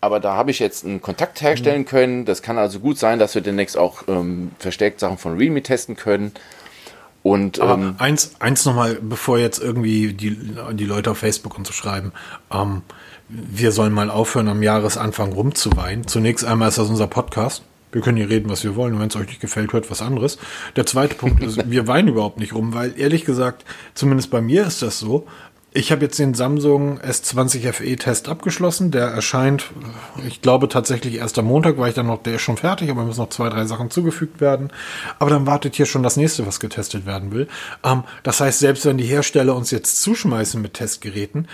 Speaker 2: Aber da habe ich jetzt einen Kontakt herstellen können. Das kann also gut sein, dass wir demnächst auch ähm, verstärkt Sachen von Realme testen können. Und
Speaker 1: Aber
Speaker 2: ähm,
Speaker 1: eins, eins nochmal, bevor jetzt irgendwie die, die Leute auf Facebook und so schreiben, ähm, wir sollen mal aufhören, am Jahresanfang rumzuweinen. Zunächst einmal ist das unser Podcast. Wir können hier reden, was wir wollen. Und wenn es euch nicht gefällt, hört was anderes. Der zweite Punkt ist, wir weinen überhaupt nicht rum, weil ehrlich gesagt, zumindest bei mir ist das so. Ich habe jetzt den Samsung S20 FE Test abgeschlossen. Der erscheint, ich glaube tatsächlich erst am Montag, weil ich dann noch, der ist schon fertig, aber müssen noch zwei, drei Sachen zugefügt werden. Aber dann wartet hier schon das nächste, was getestet werden will. Ähm, das heißt, selbst wenn die Hersteller uns jetzt zuschmeißen mit Testgeräten,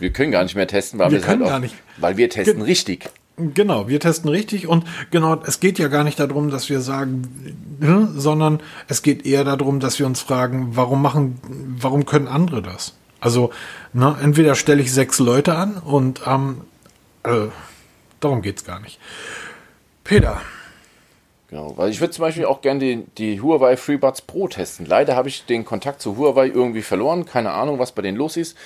Speaker 2: wir können gar nicht mehr testen, weil
Speaker 1: Wir
Speaker 2: wir, halt
Speaker 1: können
Speaker 2: auch,
Speaker 1: gar nicht.
Speaker 2: weil wir testen richtig.
Speaker 1: Genau, wir testen richtig und genau, es geht ja gar nicht darum, dass wir sagen, hm, sondern es geht eher darum, dass wir uns fragen, warum machen, warum können andere das? Also, ne, entweder stelle ich sechs Leute an und ähm, äh, darum geht's gar nicht. Peter.
Speaker 2: Genau, weil ich würde zum Beispiel auch gerne die, die Huawei FreeBuds Pro testen. Leider habe ich den Kontakt zu Huawei irgendwie verloren. Keine Ahnung, was bei denen los ist.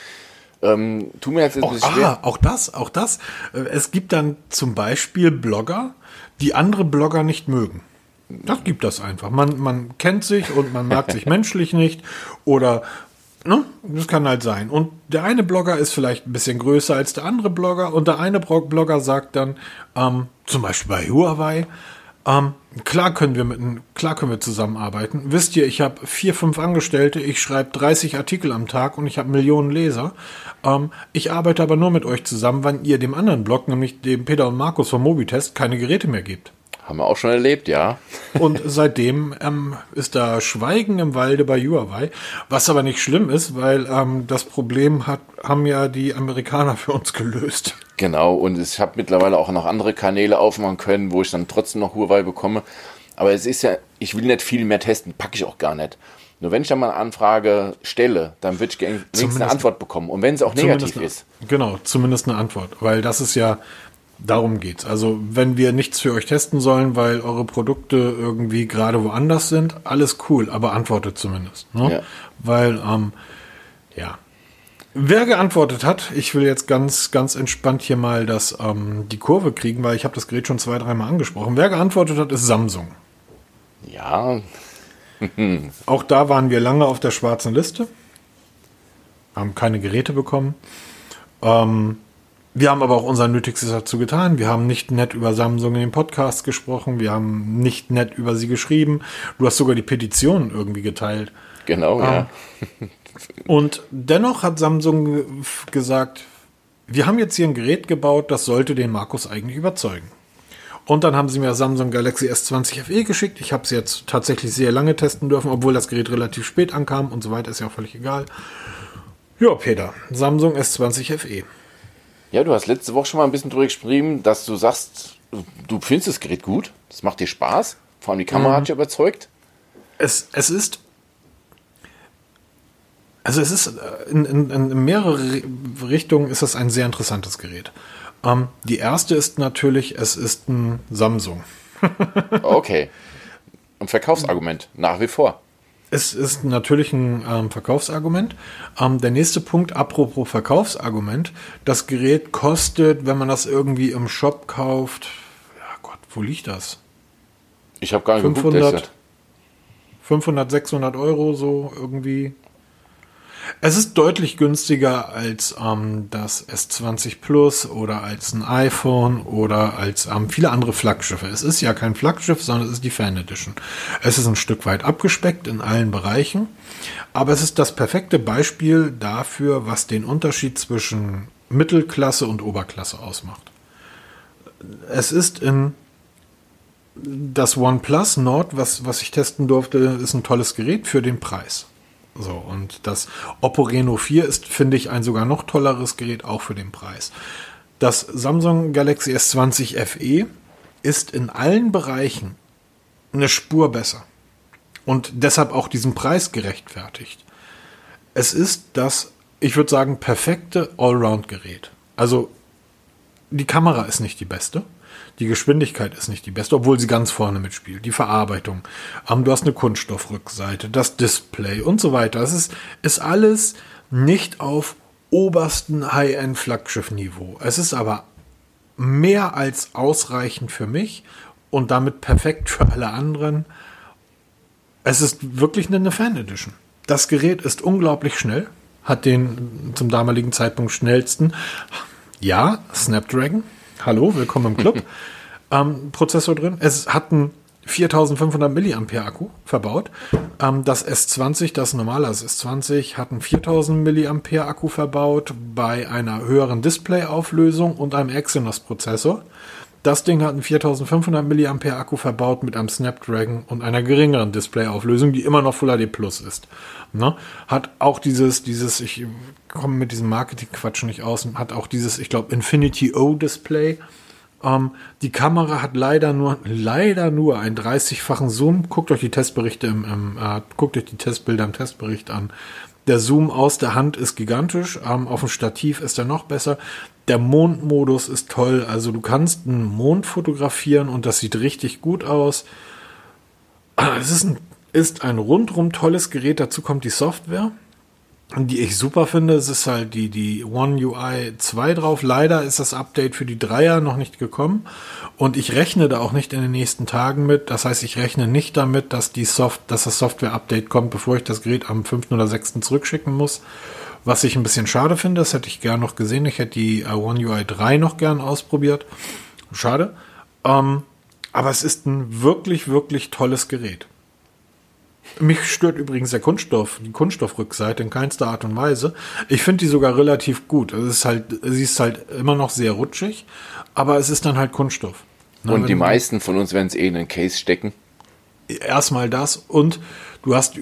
Speaker 2: Ähm, tu mir jetzt ein
Speaker 1: Auch,
Speaker 2: bisschen schwer.
Speaker 1: ah, auch das, auch das. Äh, Es gibt dann zum Beispiel Blogger, die andere Blogger nicht mögen. Das gibt das einfach. Man, man kennt sich und man mag sich menschlich nicht oder ne, das kann halt sein. Und der eine Blogger ist vielleicht ein bisschen größer als der andere Blogger und der eine Blogger sagt dann, ähm, zum Beispiel bei Huawei, ähm, klar können wir mit, klar können wir zusammenarbeiten. Wisst ihr, ich habe vier, fünf Angestellte, ich schreibe 30 Artikel am Tag und ich habe Millionen Leser. Ähm, ich arbeite aber nur mit euch zusammen, wenn ihr dem anderen Blog, nämlich dem Peter und Markus vom Mobitest, keine Geräte mehr gebt.
Speaker 2: Haben wir auch schon erlebt, ja.
Speaker 1: Und seitdem ähm, ist da Schweigen im Walde bei Huawei, was aber nicht schlimm ist, weil ähm, das Problem hat, haben ja die Amerikaner für uns gelöst.
Speaker 2: Genau, und ich habe mittlerweile auch noch andere Kanäle aufmachen können, wo ich dann trotzdem noch Huawei bekomme. Aber es ist ja, ich will nicht viel mehr testen, packe ich auch gar nicht. Nur wenn ich dann mal eine Anfrage stelle, dann würde ich wenigstens eine Antwort bekommen. Und wenn es auch negativ ist.
Speaker 1: Genau, zumindest eine Antwort, weil das ist ja, darum geht's. Also wenn wir nichts für euch testen sollen, weil eure Produkte irgendwie gerade woanders sind, alles cool, aber antwortet zumindest. Ne?
Speaker 2: Ja.
Speaker 1: Weil, ähm, ja. Wer geantwortet hat, ich will jetzt ganz, ganz entspannt hier mal das, ähm, die Kurve kriegen, weil ich habe das Gerät schon zwei, dreimal angesprochen. Wer geantwortet hat, ist Samsung.
Speaker 2: Ja,
Speaker 1: Auch da waren wir lange auf der schwarzen Liste, haben keine Geräte bekommen. Ähm, wir haben aber auch unser Nötigstes dazu getan. Wir haben nicht nett über Samsung in den Podcasts gesprochen. Wir haben nicht nett über sie geschrieben. Du hast sogar die Petition irgendwie geteilt.
Speaker 2: genau, ja.
Speaker 1: Und dennoch hat Samsung ge- gesagt, wir haben jetzt hier ein Gerät gebaut, das sollte den Markus eigentlich überzeugen. Und dann haben sie mir Samsung Galaxy S20 FE geschickt. Ich habe es jetzt tatsächlich sehr lange testen dürfen, obwohl das Gerät relativ spät ankam und so weiter, ist ja auch völlig egal. Ja, Peter, Samsung S20 FE.
Speaker 2: Ja, du hast letzte Woche schon mal ein bisschen drüber geschrieben, dass du sagst, du findest das Gerät gut, das macht dir Spaß, vor allem die Kamera hat dich überzeugt.
Speaker 1: Es, es ist. Also es ist äh, in, in, in mehrere Ri- Richtungen ist es ein sehr interessantes Gerät. Ähm, die erste ist natürlich, es ist ein Samsung.
Speaker 2: Okay. Ein Verkaufsargument, nach wie vor.
Speaker 1: Es ist natürlich ein ähm, Verkaufsargument. Ähm, der nächste Punkt, apropos Verkaufsargument, das Gerät kostet, wenn man das irgendwie im Shop kauft, ja Gott, wo liegt das?
Speaker 2: Ich habe gar nicht
Speaker 1: 500,
Speaker 2: geguckt.
Speaker 1: 500, 600 Euro so irgendwie. Es ist deutlich günstiger als ähm, das S20 Plus oder als ein iPhone oder als ähm, viele andere Flaggschiffe. Es ist ja kein Flaggschiff, sondern es ist die Fan Edition. Es ist ein Stück weit abgespeckt in allen Bereichen, aber es ist das perfekte Beispiel dafür, was den Unterschied zwischen Mittelklasse und Oberklasse ausmacht. Es ist in das OnePlus Nord, was, was ich testen durfte, ist ein tolles Gerät für den Preis. So, und das Oppo Reno 4 ist, finde ich, ein sogar noch tolleres Gerät, auch für den Preis. Das Samsung Galaxy S20 FE ist in allen Bereichen eine Spur besser. Und deshalb auch diesen Preis gerechtfertigt. Es ist das, ich würde sagen, perfekte Allround-Gerät. Also die Kamera ist nicht die beste. Die Geschwindigkeit ist nicht die beste, obwohl sie ganz vorne mitspielt. Die Verarbeitung. Ähm, du hast eine Kunststoffrückseite, das Display und so weiter. Es ist, ist alles nicht auf obersten High-End-Flaggschiff-Niveau. Es ist aber mehr als ausreichend für mich und damit perfekt für alle anderen. Es ist wirklich eine Fan Edition. Das Gerät ist unglaublich schnell, hat den zum damaligen Zeitpunkt schnellsten, ja, Snapdragon, hallo, willkommen im Club, ähm, Prozessor drin. Es hat einen 4500 mAh Akku verbaut. Ähm, das S20, das normale das S20, hat einen 4000 mAh Akku verbaut bei einer höheren Displayauflösung und einem Exynos Prozessor. Das Ding hat einen 4500 mAh Akku verbaut mit einem Snapdragon und einer geringeren Displayauflösung, die immer noch Full HD Plus ist. Ne? Hat auch dieses, dieses, ich komme mit diesem Marketing-Quatsch nicht aus, hat auch dieses, ich glaube, Infinity O Display. Ähm, die Kamera hat leider nur, leider nur einen 30-fachen Zoom. Guckt euch die Testberichte im, im äh, guckt euch die Testbilder im Testbericht an. Der Zoom aus der Hand ist gigantisch. Ähm, auf dem Stativ ist er noch besser. Der Mondmodus ist toll. Also du kannst einen Mond fotografieren und das sieht richtig gut aus. Es ist ein, ist ein rundrum tolles Gerät. Dazu kommt die Software die ich super finde. Es ist halt die, die One UI 2 drauf. Leider ist das Update für die Dreier noch nicht gekommen. Und ich rechne da auch nicht in den nächsten Tagen mit. Das heißt, ich rechne nicht damit, dass die Soft, dass das Software-Update kommt, bevor ich das Gerät am 5. oder 6. zurückschicken muss. Was ich ein bisschen schade finde, das hätte ich gern noch gesehen. Ich hätte die äh, One UI 3 noch gern ausprobiert. Schade. Ähm, aber es ist ein wirklich, wirklich tolles Gerät. Mich stört übrigens der Kunststoff, die Kunststoffrückseite in keinster Art und Weise. Ich finde die sogar relativ gut. Es ist halt, sie ist halt immer noch sehr rutschig, aber es ist dann halt Kunststoff.
Speaker 2: Ne, und die meisten von uns werden es eh in den Case stecken.
Speaker 1: Erstmal das und du hast,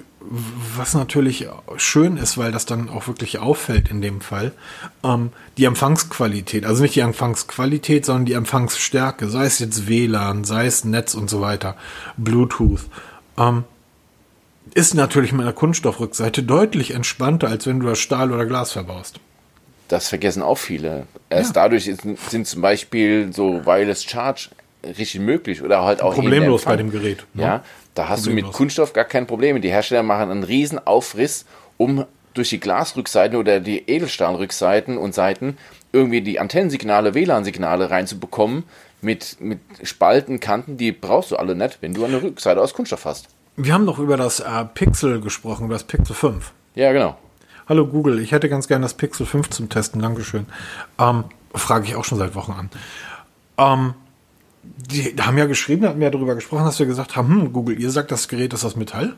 Speaker 1: was natürlich schön ist, weil das dann auch wirklich auffällt in dem Fall, ähm, die Empfangsqualität. Also nicht die Empfangsqualität, sondern die Empfangsstärke. Sei es jetzt WLAN, sei es Netz und so weiter, Bluetooth. Ähm, ist natürlich mit einer Kunststoffrückseite deutlich entspannter, als wenn du das Stahl oder Glas verbaust.
Speaker 2: Das vergessen auch viele. Erst ja. dadurch sind zum Beispiel so Wireless Charge richtig möglich oder halt auch
Speaker 1: problemlos bei dem Gerät.
Speaker 2: Ne? Ja, da hast problemlos. du mit Kunststoff gar kein Problem. Die Hersteller machen einen riesen Aufriss, um durch die Glasrückseiten oder die Edelstahlrückseiten und Seiten irgendwie die Antennensignale, WLAN-Signale reinzubekommen mit, mit Spalten, Kanten, die brauchst du alle nicht, wenn du eine Rückseite aus Kunststoff hast.
Speaker 1: Wir haben doch über das äh, Pixel gesprochen, über das Pixel 5.
Speaker 2: Ja, genau.
Speaker 1: Hallo Google, ich hätte ganz gerne das Pixel 5 zum Testen, Dankeschön. Ähm, Frage ich auch schon seit Wochen an. Ähm, die haben ja geschrieben, hatten wir ja darüber gesprochen, dass wir gesagt haben, hm, Google, ihr sagt, das Gerät ist aus Metall.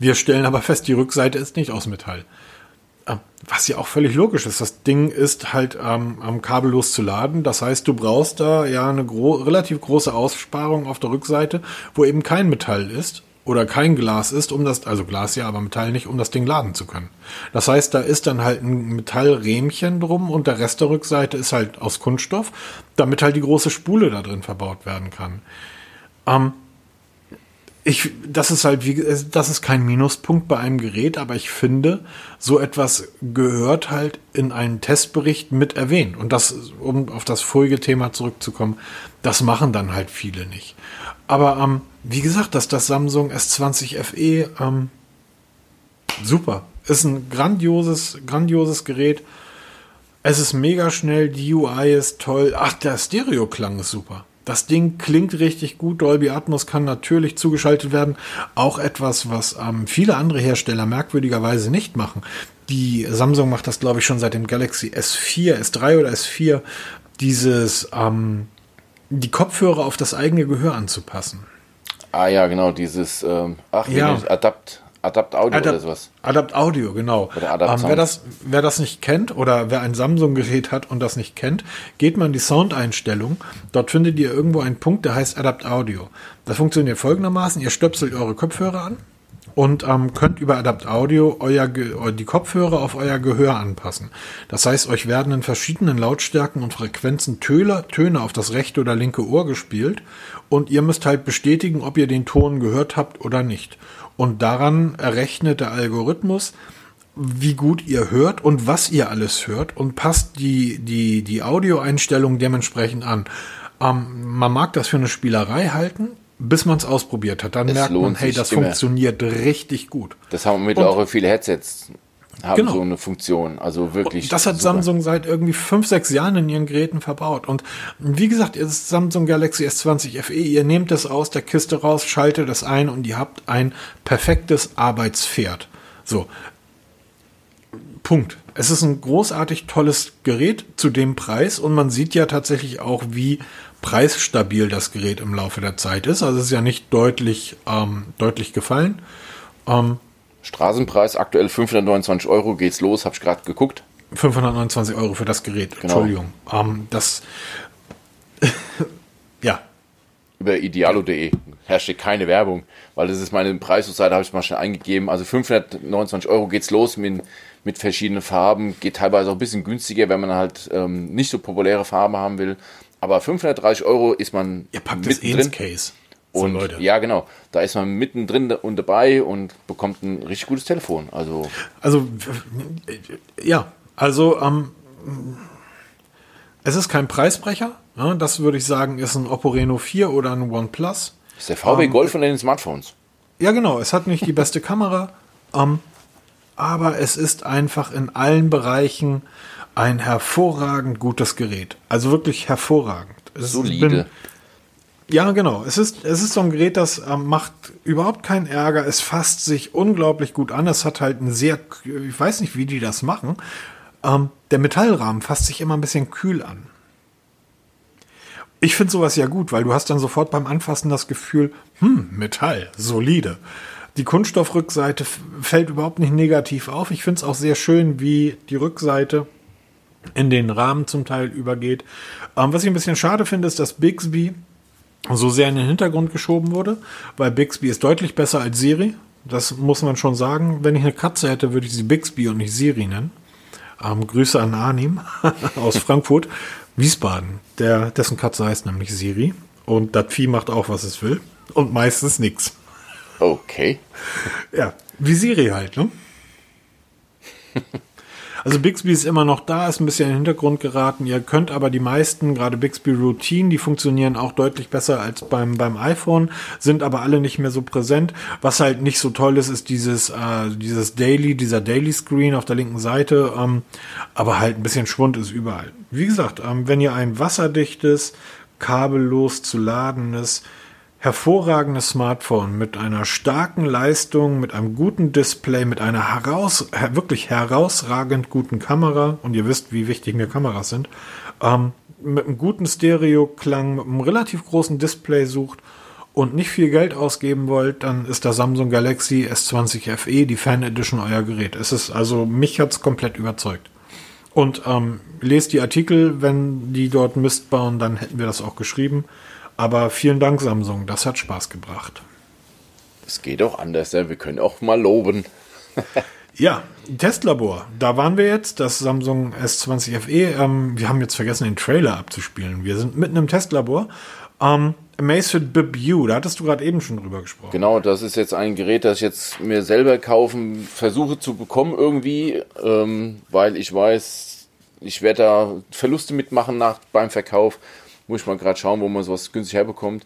Speaker 1: Wir stellen aber fest, die Rückseite ist nicht aus Metall. Ähm, was ja auch völlig logisch ist. Das Ding ist halt ähm, am kabellos zu laden. Das heißt, du brauchst da ja eine gro relativ große Aussparung auf der Rückseite, wo eben kein Metall ist oder kein Glas ist, um das, also Glas ja, aber Metall nicht, um das Ding laden zu können. Das heißt, da ist dann halt ein Metallrähmchen drum und der Rest der Rückseite ist halt aus Kunststoff, damit halt die große Spule da drin verbaut werden kann. Ähm, ich, das ist halt, wie, das ist kein Minuspunkt bei einem Gerät, aber ich finde, so etwas gehört halt in einen Testbericht mit erwähnt. Und das, um auf das vorige Thema zurückzukommen, das machen dann halt viele nicht. Aber ähm, wie gesagt, dass das Samsung S20 FE ähm, super. Ist ein grandioses, grandioses Gerät. Es ist mega schnell, die UI ist toll. Ach, der Stereo-Klang ist super. Das Ding klingt richtig gut. Dolby Atmos kann natürlich zugeschaltet werden. Auch etwas, was ähm, viele andere Hersteller merkwürdigerweise nicht machen. Die Samsung macht das, glaube ich, schon seit dem Galaxy S4, S3 oder S4. Dieses, ähm, die Kopfhörer auf das eigene Gehör anzupassen.
Speaker 2: Ah ja, genau, dieses, ähm, ach, ja. Adapt, Adapt Audio Adapt, oder sowas.
Speaker 1: Adapt Audio, genau. Ähm, wer, das, wer das nicht kennt oder wer ein Samsung-Gerät hat und das nicht kennt, geht mal in die Soundeinstellung. Dort findet ihr irgendwo einen Punkt, der heißt Adapt Audio. Das funktioniert folgendermaßen. Ihr stöpselt eure Kopfhörer an und ähm, könnt über Adapt Audio euer die Kopfhörer auf euer Gehör anpassen. Das heißt, euch werden in verschiedenen Lautstärken und Frequenzen Töne, Töne auf das rechte oder linke Ohr gespielt und ihr müsst halt bestätigen, ob ihr den Ton gehört habt oder nicht. Und daran errechnet der Algorithmus, wie gut ihr hört und was ihr alles hört und passt die, die, die Audioeinstellung dementsprechend an. Ähm, man mag das für eine Spielerei halten, bis man es ausprobiert hat. Dann es merkt man, hey, das immer. funktioniert richtig gut.
Speaker 2: Das haben mittlerweile viele Headsets haben genau. so eine Funktion. Also wirklich.
Speaker 1: Und das hat super. Samsung seit irgendwie fünf, sechs Jahren in ihren Geräten verbaut. Und wie gesagt, ihr Samsung Galaxy S20 FE, ihr nehmt das aus der Kiste raus, schaltet das ein und ihr habt ein perfektes Arbeitspferd. So. Punkt. Es ist ein großartig tolles Gerät zu dem Preis und man sieht ja tatsächlich auch, wie preisstabil das Gerät im Laufe der Zeit ist. Also es ist ja nicht deutlich, ähm, deutlich gefallen.
Speaker 2: Ähm, Straßenpreis aktuell 529 Euro, geht's los, habe ich gerade geguckt.
Speaker 1: 529 Euro für das Gerät, genau. Entschuldigung. Ähm, das, ja.
Speaker 2: Über idealo.de herrscht keine Werbung, weil das ist meine Preisseite, habe ich mal schnell eingegeben. Also 529 Euro geht's los mit, mit verschiedenen Farben, geht teilweise auch ein bisschen günstiger, wenn man halt ähm, nicht so populäre Farben haben will. Aber 530 Euro ist man.
Speaker 1: Ihr packt das eh ins Case.
Speaker 2: Und
Speaker 1: Leute.
Speaker 2: ja, genau. Da ist man mittendrin und dabei und bekommt ein richtig gutes Telefon. Also
Speaker 1: Also, ja, also, ähm, es ist kein Preisbrecher. Ja, das würde ich sagen, ist ein Oppo Reno 4 oder ein OnePlus.
Speaker 2: ist der VW Golf von den Smartphones.
Speaker 1: Ja, genau. Es hat nicht die beste Kamera, ähm, aber es ist einfach in allen Bereichen ein hervorragend gutes Gerät. Also wirklich hervorragend. Es
Speaker 2: Solide.
Speaker 1: bin- ja, genau. Es ist, es ist so ein Gerät, das ähm, macht überhaupt keinen Ärger. Es fasst sich unglaublich gut an. Es hat halt ein sehr, ich weiß nicht, wie die das machen. Ähm, der Metallrahmen fasst sich immer ein bisschen kühl an. Ich finde sowas ja gut, weil du hast dann sofort beim Anfassen das Gefühl, hm, Metall, solide. Die Kunststoffrückseite fällt überhaupt nicht negativ auf. Ich finde es auch sehr schön, wie die Rückseite in den Rahmen zum Teil übergeht. Ähm, was ich ein bisschen schade finde, ist, dass Bixby so sehr in den Hintergrund geschoben wurde, weil Bixby ist deutlich besser als Siri. Das muss man schon sagen. Wenn ich eine Katze hätte, würde ich sie Bixby und nicht Siri nennen. Ähm, Grüße an Arnim aus Frankfurt, Wiesbaden. Der, dessen Katze heißt nämlich Siri. Und das Vieh macht auch, was es will. Und meistens nichts.
Speaker 2: Okay.
Speaker 1: Ja, wie Siri halt, ne? Also Bixby ist immer noch da, ist ein bisschen in den Hintergrund geraten. Ihr könnt aber die meisten, gerade Bixby Routine, die funktionieren auch deutlich besser als beim, beim iPhone, sind aber alle nicht mehr so präsent. Was halt nicht so toll ist, ist dieses, äh, dieses Daily, dieser Daily Screen auf der linken Seite. Ähm, aber halt ein bisschen Schwund ist überall. Wie gesagt, ähm, wenn ihr ein wasserdichtes, kabellos zu ladendes, hervorragendes Smartphone mit einer starken Leistung, mit einem guten Display, mit einer heraus, her- wirklich herausragend guten Kamera, und ihr wisst, wie wichtig mir Kameras sind, ähm, mit einem guten Stereoklang, mit einem relativ großen Display sucht und nicht viel Geld ausgeben wollt, dann ist der Samsung Galaxy S20 FE, die Fan Edition, euer Gerät. Es ist also, mich hat's komplett überzeugt. Und ähm, lest die Artikel, wenn die dort Mist bauen, dann hätten wir das auch geschrieben. Aber vielen Dank, Samsung, das hat Spaß gebracht.
Speaker 2: Es geht auch anders. Ja. Wir können auch mal loben.
Speaker 1: Ja, Testlabor, da waren wir jetzt, das Samsung S20 FE. Ähm, wir haben jetzt vergessen, den Trailer abzuspielen. Wir sind mitten im Testlabor. Ähm, Amazfit Bip U, da hattest du gerade eben schon drüber gesprochen.
Speaker 2: Genau, das ist jetzt ein Gerät, das ich jetzt mir selber kaufen versuche zu bekommen irgendwie, ähm, weil ich weiß, ich werde da Verluste mitmachen nach, beim Verkauf. Muss ich mal gerade schauen, wo man sowas günstig herbekommt.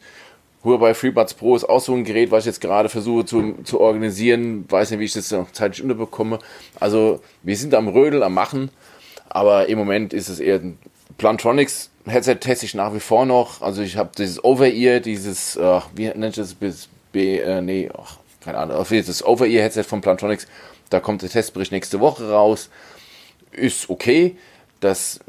Speaker 2: Huawei FreeBuds Pro ist auch so ein Gerät, was ich jetzt gerade versuche zu, zu organisieren. Weiß nicht, wie ich das noch zeitlich unterbekomme. Also wir sind am Rödel, am Machen, aber im Moment ist es eher ein Plantronics Headset teste ich nach wie vor noch. Also ich habe dieses Over-Ear, dieses, äh, wie nennt das bis B, äh, nee, ach, keine Ahnung, auf jeden Fall das Over-Ear-Headset von Plantronics. Da kommt der Testbericht nächste Woche raus. Ist okay. Das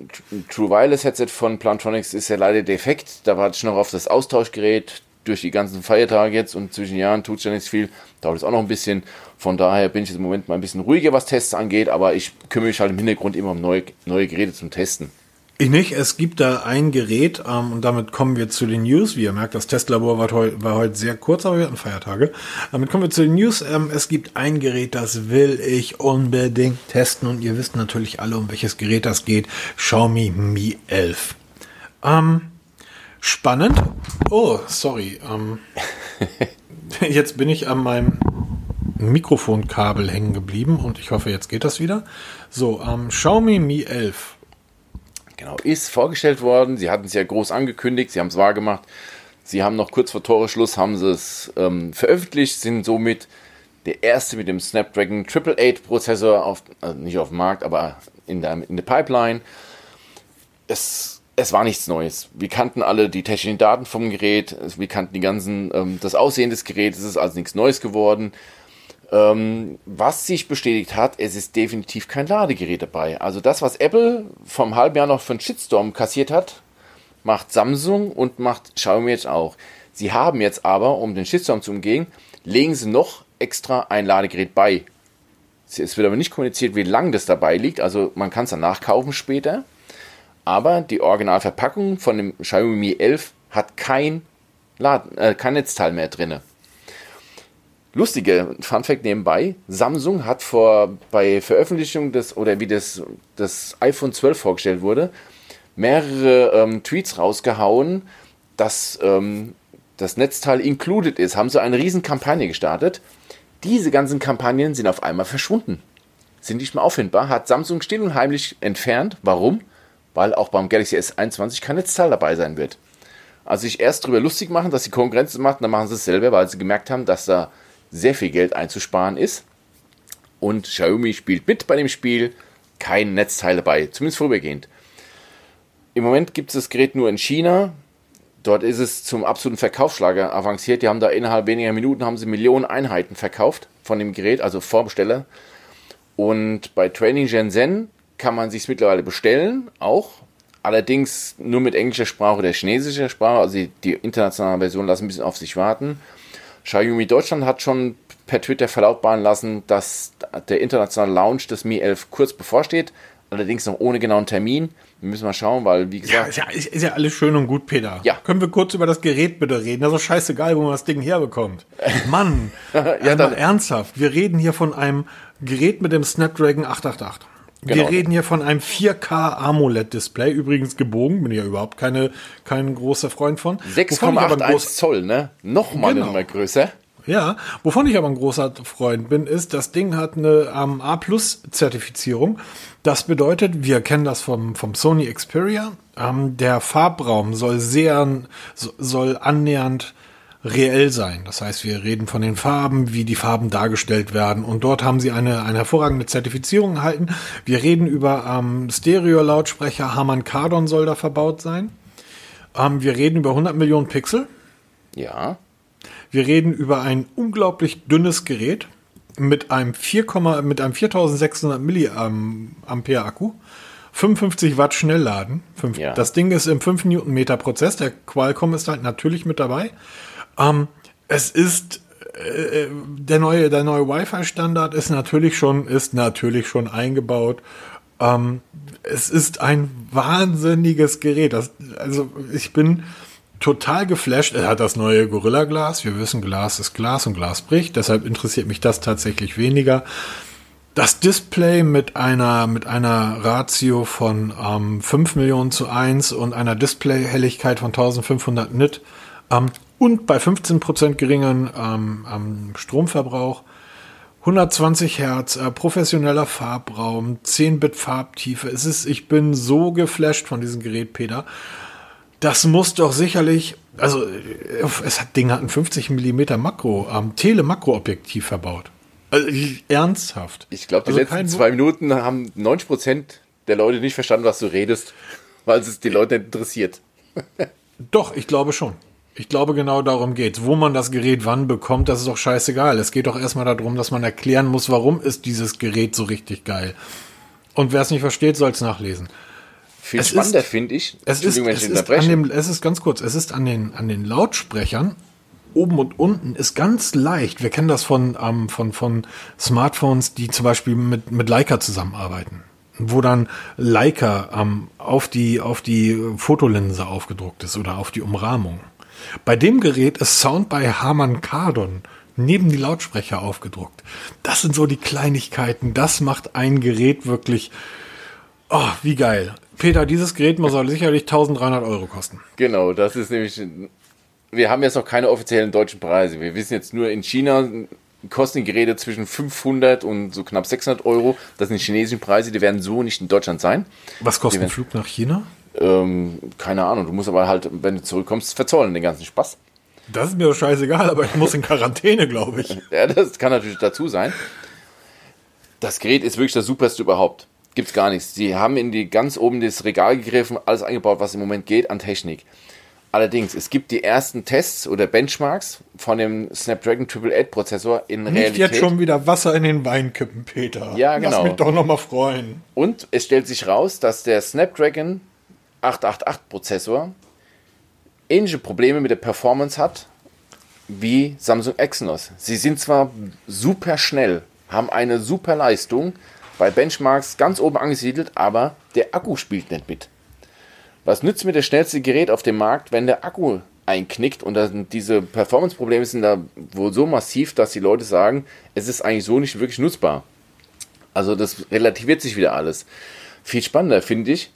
Speaker 2: True Wireless Headset von Plantronics ist ja leider defekt. Da warte ich noch auf das Austauschgerät. Durch die ganzen Feiertage jetzt und zwischen Jahren tut es ja nicht viel. Dauert es auch noch ein bisschen. Von daher bin ich jetzt im Moment mal ein bisschen ruhiger, was Tests angeht. Aber ich kümmere mich halt im Hintergrund immer um neue, neue Geräte zum Testen.
Speaker 1: Ich nicht. Es gibt da ein Gerät ähm, und damit kommen wir zu den News. Wie ihr merkt, das Testlabor war, heu war heute sehr kurz, aber wir hatten Feiertage. Damit kommen wir zu den News. Ähm, es gibt ein Gerät, das will ich unbedingt testen und ihr wisst natürlich alle, um welches Gerät das geht. Xiaomi Mi 11. Ähm, spannend. Oh, sorry. Ähm, jetzt bin ich an meinem Mikrofonkabel hängen geblieben und ich hoffe, jetzt geht das wieder. So, ähm, Xiaomi Mi 11.
Speaker 2: Genau, ist vorgestellt worden. Sie hatten es ja groß angekündigt, sie haben es wahrgemacht. Sie haben noch kurz vor Toreschluss haben sie es ähm, veröffentlicht, sind somit der erste mit dem Snapdragon 888 Prozessor auf, also nicht auf dem Markt, aber in der, in der Pipeline. Es, es war nichts Neues. Wir kannten alle die technischen Daten vom Gerät, wir kannten die ganzen, ähm, das Aussehen des Geräts, es ist also nichts Neues geworden. Ähm, was sich bestätigt hat, es ist definitiv kein Ladegerät dabei. Also das, was Apple vom halben Jahr noch für einen Shitstorm kassiert hat, macht Samsung und macht Xiaomi jetzt auch. Sie haben jetzt aber, um den Shitstorm zu umgehen, legen sie noch extra ein Ladegerät bei. Es wird aber nicht kommuniziert, wie lang das dabei liegt. Also man kann es dann nachkaufen später. Aber die Originalverpackung von dem Xiaomi Mi 11 hat kein, Laden, äh, kein Netzteil mehr drinne. Lustige Funfact nebenbei, Samsung hat vor bei Veröffentlichung des oder wie das, das iPhone 12 vorgestellt wurde, mehrere ähm, Tweets rausgehauen, dass ähm, das Netzteil included ist, haben sie eine riesen Kampagne gestartet. Diese ganzen Kampagnen sind auf einmal verschwunden. Sind nicht mehr auffindbar. Hat Samsung still und heimlich entfernt. Warum? Weil auch beim Galaxy S21 kein Netzteil dabei sein wird. Also sich erst darüber lustig machen, dass die Konkurrenz macht, dann machen sie es selber, weil sie gemerkt haben, dass da sehr viel Geld einzusparen ist. Und Xiaomi spielt mit bei dem Spiel. Kein Netzteil dabei, zumindest vorübergehend. Im Moment gibt es das Gerät nur in China. Dort ist es zum absoluten Verkaufsschlager avanciert. Die haben da innerhalb weniger Minuten haben sie Millionen Einheiten verkauft von dem Gerät, also Vorbesteller. Und bei Training Shenzhen kann man sich mittlerweile bestellen, auch. Allerdings nur mit englischer Sprache oder chinesischer Sprache. Also die, die internationale Version lassen ein bisschen auf sich warten. Xiaomi Deutschland hat schon per Twitter verlautbaren lassen, dass der internationale Launch des Mi 11 kurz bevorsteht. Allerdings noch ohne genauen Termin. Wir müssen mal schauen, weil, wie gesagt.
Speaker 1: Ja, ist ja, ist ja alles schön und gut, Peter.
Speaker 2: Ja.
Speaker 1: Können wir kurz über das Gerät bitte reden? Das ist doch scheißegal, wo man das Ding herbekommt. Mann, ja, dann ernsthaft. Wir reden hier von einem Gerät mit dem Snapdragon 888. Genau. Wir reden hier von einem 4K AMOLED-Display, übrigens gebogen, bin ich ja überhaupt keine, kein großer Freund von.
Speaker 2: 6,81 Zoll, ne? Nochmal genau. eine größer.
Speaker 1: Ja, wovon ich aber ein großer Freund bin, ist, das Ding hat eine ähm, A-Plus-Zertifizierung. Das bedeutet, wir kennen das vom, vom Sony Xperia, ähm, der Farbraum soll sehr, soll annähernd reell sein. Das heißt, wir reden von den Farben, wie die Farben dargestellt werden. Und dort haben sie eine, eine hervorragende Zertifizierung erhalten. Wir reden über ähm, Stereo-Lautsprecher. Harman Kardon soll da verbaut sein. Ähm, wir reden über 100 Millionen Pixel.
Speaker 2: Ja.
Speaker 1: Wir reden über ein unglaublich dünnes Gerät mit einem 4, mit einem 4600 Milliampere Akku. 55 Watt Schnellladen. Ja. Das Ding ist im 5 Newtonmeter Prozess. Der Qualcomm ist halt natürlich mit dabei. Ähm, es ist äh, der neue, der neue Wi-Fi-Standard ist natürlich schon, ist natürlich schon eingebaut. Ähm, es ist ein wahnsinniges Gerät. Das, also ich bin total geflasht. Er hat das neue Gorilla Glas. Wir wissen, Glas ist Glas und Glas bricht. Deshalb interessiert mich das tatsächlich weniger. Das Display mit einer, mit einer Ratio von ähm, 5 Millionen zu 1 und einer Display-Helligkeit von 1500 Nit ähm, und bei 15% geringeren ähm, Stromverbrauch 120 Hertz, äh, professioneller Farbraum, 10-Bit Farbtiefe. Es ist, ich bin so geflasht von diesem Gerät, Peter. Das muss doch sicherlich, also äh, es hat Ding hat ein 50 mm Makro, ähm, Tele-Makro-Objektiv verbaut. Also, ernsthaft.
Speaker 2: Ich glaube, die also letzten zwei Minuten haben 90 Prozent der Leute nicht verstanden, was du redest, weil es die Leute interessiert.
Speaker 1: Doch, ich glaube schon. Ich glaube, genau darum geht's. Wo man das Gerät wann bekommt, das ist doch scheißegal. Es geht doch erstmal darum, dass man erklären muss, warum ist dieses Gerät so richtig geil. Und wer es nicht versteht, soll es nachlesen.
Speaker 2: Viel es spannender finde ich.
Speaker 1: Es ist, es, ist an dem, es ist ganz kurz, es ist an den, an den Lautsprechern oben und unten ist ganz leicht. Wir kennen das von, ähm, von, von Smartphones, die zum Beispiel mit, mit Leica zusammenarbeiten. Wo dann Leica ähm, auf, die, auf die Fotolinse aufgedruckt ist oder auf die Umrahmung. Bei dem Gerät ist Sound bei Harman Kardon neben die Lautsprecher aufgedruckt. Das sind so die Kleinigkeiten. Das macht ein Gerät wirklich, oh, wie geil. Peter, dieses Gerät muss sicherlich 1300 Euro kosten.
Speaker 2: Genau, das ist nämlich. Wir haben jetzt noch keine offiziellen deutschen Preise. Wir wissen jetzt nur, in China kosten die Geräte zwischen 500 und so knapp 600 Euro. Das sind die chinesischen Preise, die werden so nicht in Deutschland sein.
Speaker 1: Was kostet ein Flug nach China?
Speaker 2: Ähm, keine Ahnung, du musst aber halt, wenn du zurückkommst, verzollen den ganzen Spaß.
Speaker 1: Das ist mir doch scheißegal, aber ich muss in Quarantäne, glaube ich.
Speaker 2: ja, das kann natürlich dazu sein. Das Gerät ist wirklich das superste überhaupt gibt's gar nichts. Sie haben in die ganz oben das Regal gegriffen, alles eingebaut, was im Moment geht an Technik. Allerdings, es gibt die ersten Tests oder Benchmarks von dem Snapdragon 888 Prozessor in Nicht Realität.
Speaker 1: jetzt schon wieder Wasser in den Wein kippen, Peter.
Speaker 2: Ja, genau. Lass
Speaker 1: mich doch noch mal freuen.
Speaker 2: Und es stellt sich raus, dass der Snapdragon 888 Prozessor ähnliche Probleme mit der Performance hat wie Samsung Exynos. Sie sind zwar super schnell, haben eine super Leistung, bei Benchmarks ganz oben angesiedelt, aber der Akku spielt nicht mit. Was nützt mir das schnellste Gerät auf dem Markt, wenn der Akku einknickt und diese Performance-Probleme sind da wohl so massiv, dass die Leute sagen, es ist eigentlich so nicht wirklich nutzbar. Also das relativiert sich wieder alles. Viel spannender finde ich,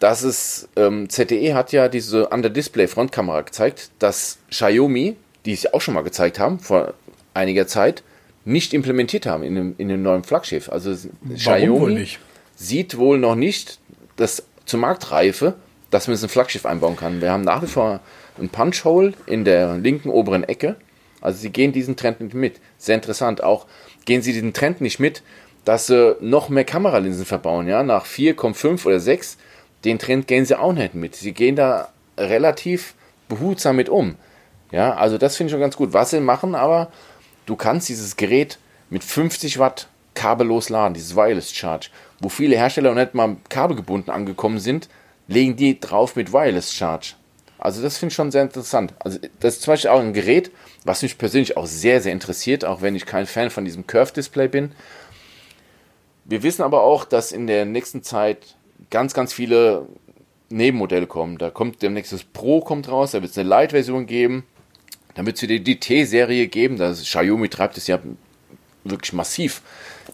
Speaker 2: dass es, ähm, ZTE hat ja diese Under-Display-Frontkamera gezeigt, dass Xiaomi, die es ja auch schon mal gezeigt haben, vor einiger Zeit, nicht implementiert haben in dem, in dem neuen Flaggschiff. Also
Speaker 1: Warum
Speaker 2: Xiaomi
Speaker 1: wohl nicht?
Speaker 2: sieht wohl noch nicht das zur Marktreife, dass man es in ein Flaggschiff einbauen kann. Wir haben nach wie vor ein Punch-Hole in der linken oberen Ecke. Also sie gehen diesen Trend nicht mit. Sehr interessant. Auch gehen sie diesen Trend nicht mit, dass sie noch mehr Kameralinsen verbauen. Ja? Nach 4,5 oder 6, den Trend gehen sie auch nicht mit. Sie gehen da relativ behutsam mit um. Ja, also das finde ich schon ganz gut. Was sie machen, aber du kannst dieses Gerät mit 50 Watt kabellos laden, dieses Wireless Charge, wo viele Hersteller noch nicht mal kabelgebunden angekommen sind, legen die drauf mit Wireless Charge. Also das finde ich schon sehr interessant. Also das ist zum Beispiel auch ein Gerät, was mich persönlich auch sehr, sehr interessiert, auch wenn ich kein Fan von diesem Curve-Display bin. Wir wissen aber auch, dass in der nächsten Zeit ganz, ganz viele Nebenmodelle kommen. Da kommt demnächst das Pro kommt raus, da wird es eine Light-Version geben. Dann wird es wieder die T-Serie geben. Das Xiaomi treibt es ja wirklich massiv,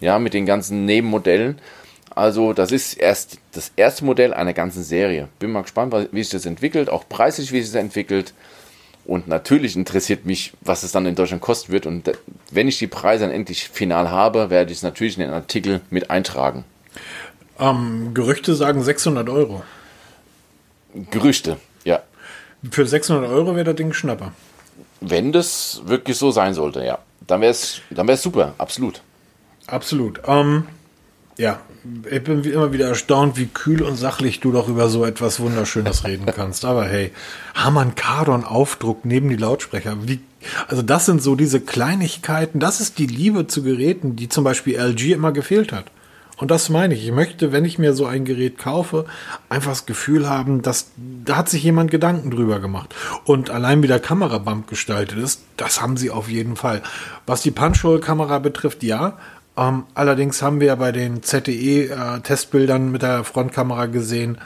Speaker 2: ja, mit den ganzen Nebenmodellen. Also das ist erst das erste Modell einer ganzen Serie. Bin mal gespannt, wie sich das entwickelt, auch preislich, wie sich das entwickelt. Und natürlich interessiert mich, was es dann in Deutschland kosten wird. Und wenn ich die Preise dann endlich final habe, werde ich es natürlich in den Artikel mit eintragen.
Speaker 1: Ähm, Gerüchte sagen 600 Euro.
Speaker 2: Gerüchte, ja.
Speaker 1: Für 600 Euro wäre das Ding Schnapper.
Speaker 2: Wenn das wirklich so sein sollte, ja. Dann wäre es dann wär's super, absolut.
Speaker 1: Absolut. Ähm, ja, ich bin immer wieder erstaunt, wie kühl und sachlich du doch über so etwas Wunderschönes reden kannst. Aber hey, Hamann Kardon Aufdruck neben die Lautsprecher. Wie, also das sind so diese Kleinigkeiten. Das ist die Liebe zu Geräten, die zum Beispiel LG immer gefehlt hat. Und das meine ich. Ich möchte, wenn ich mir so ein Gerät kaufe, einfach das Gefühl haben, dass da hat sich jemand Gedanken drüber gemacht. Und allein wie der Kamerabump gestaltet ist, das haben sie auf jeden Fall. Was die Punch-Hole-Kamera betrifft, ja. Ähm, allerdings haben wir ja bei den ZTE-Testbildern mit der Frontkamera gesehen,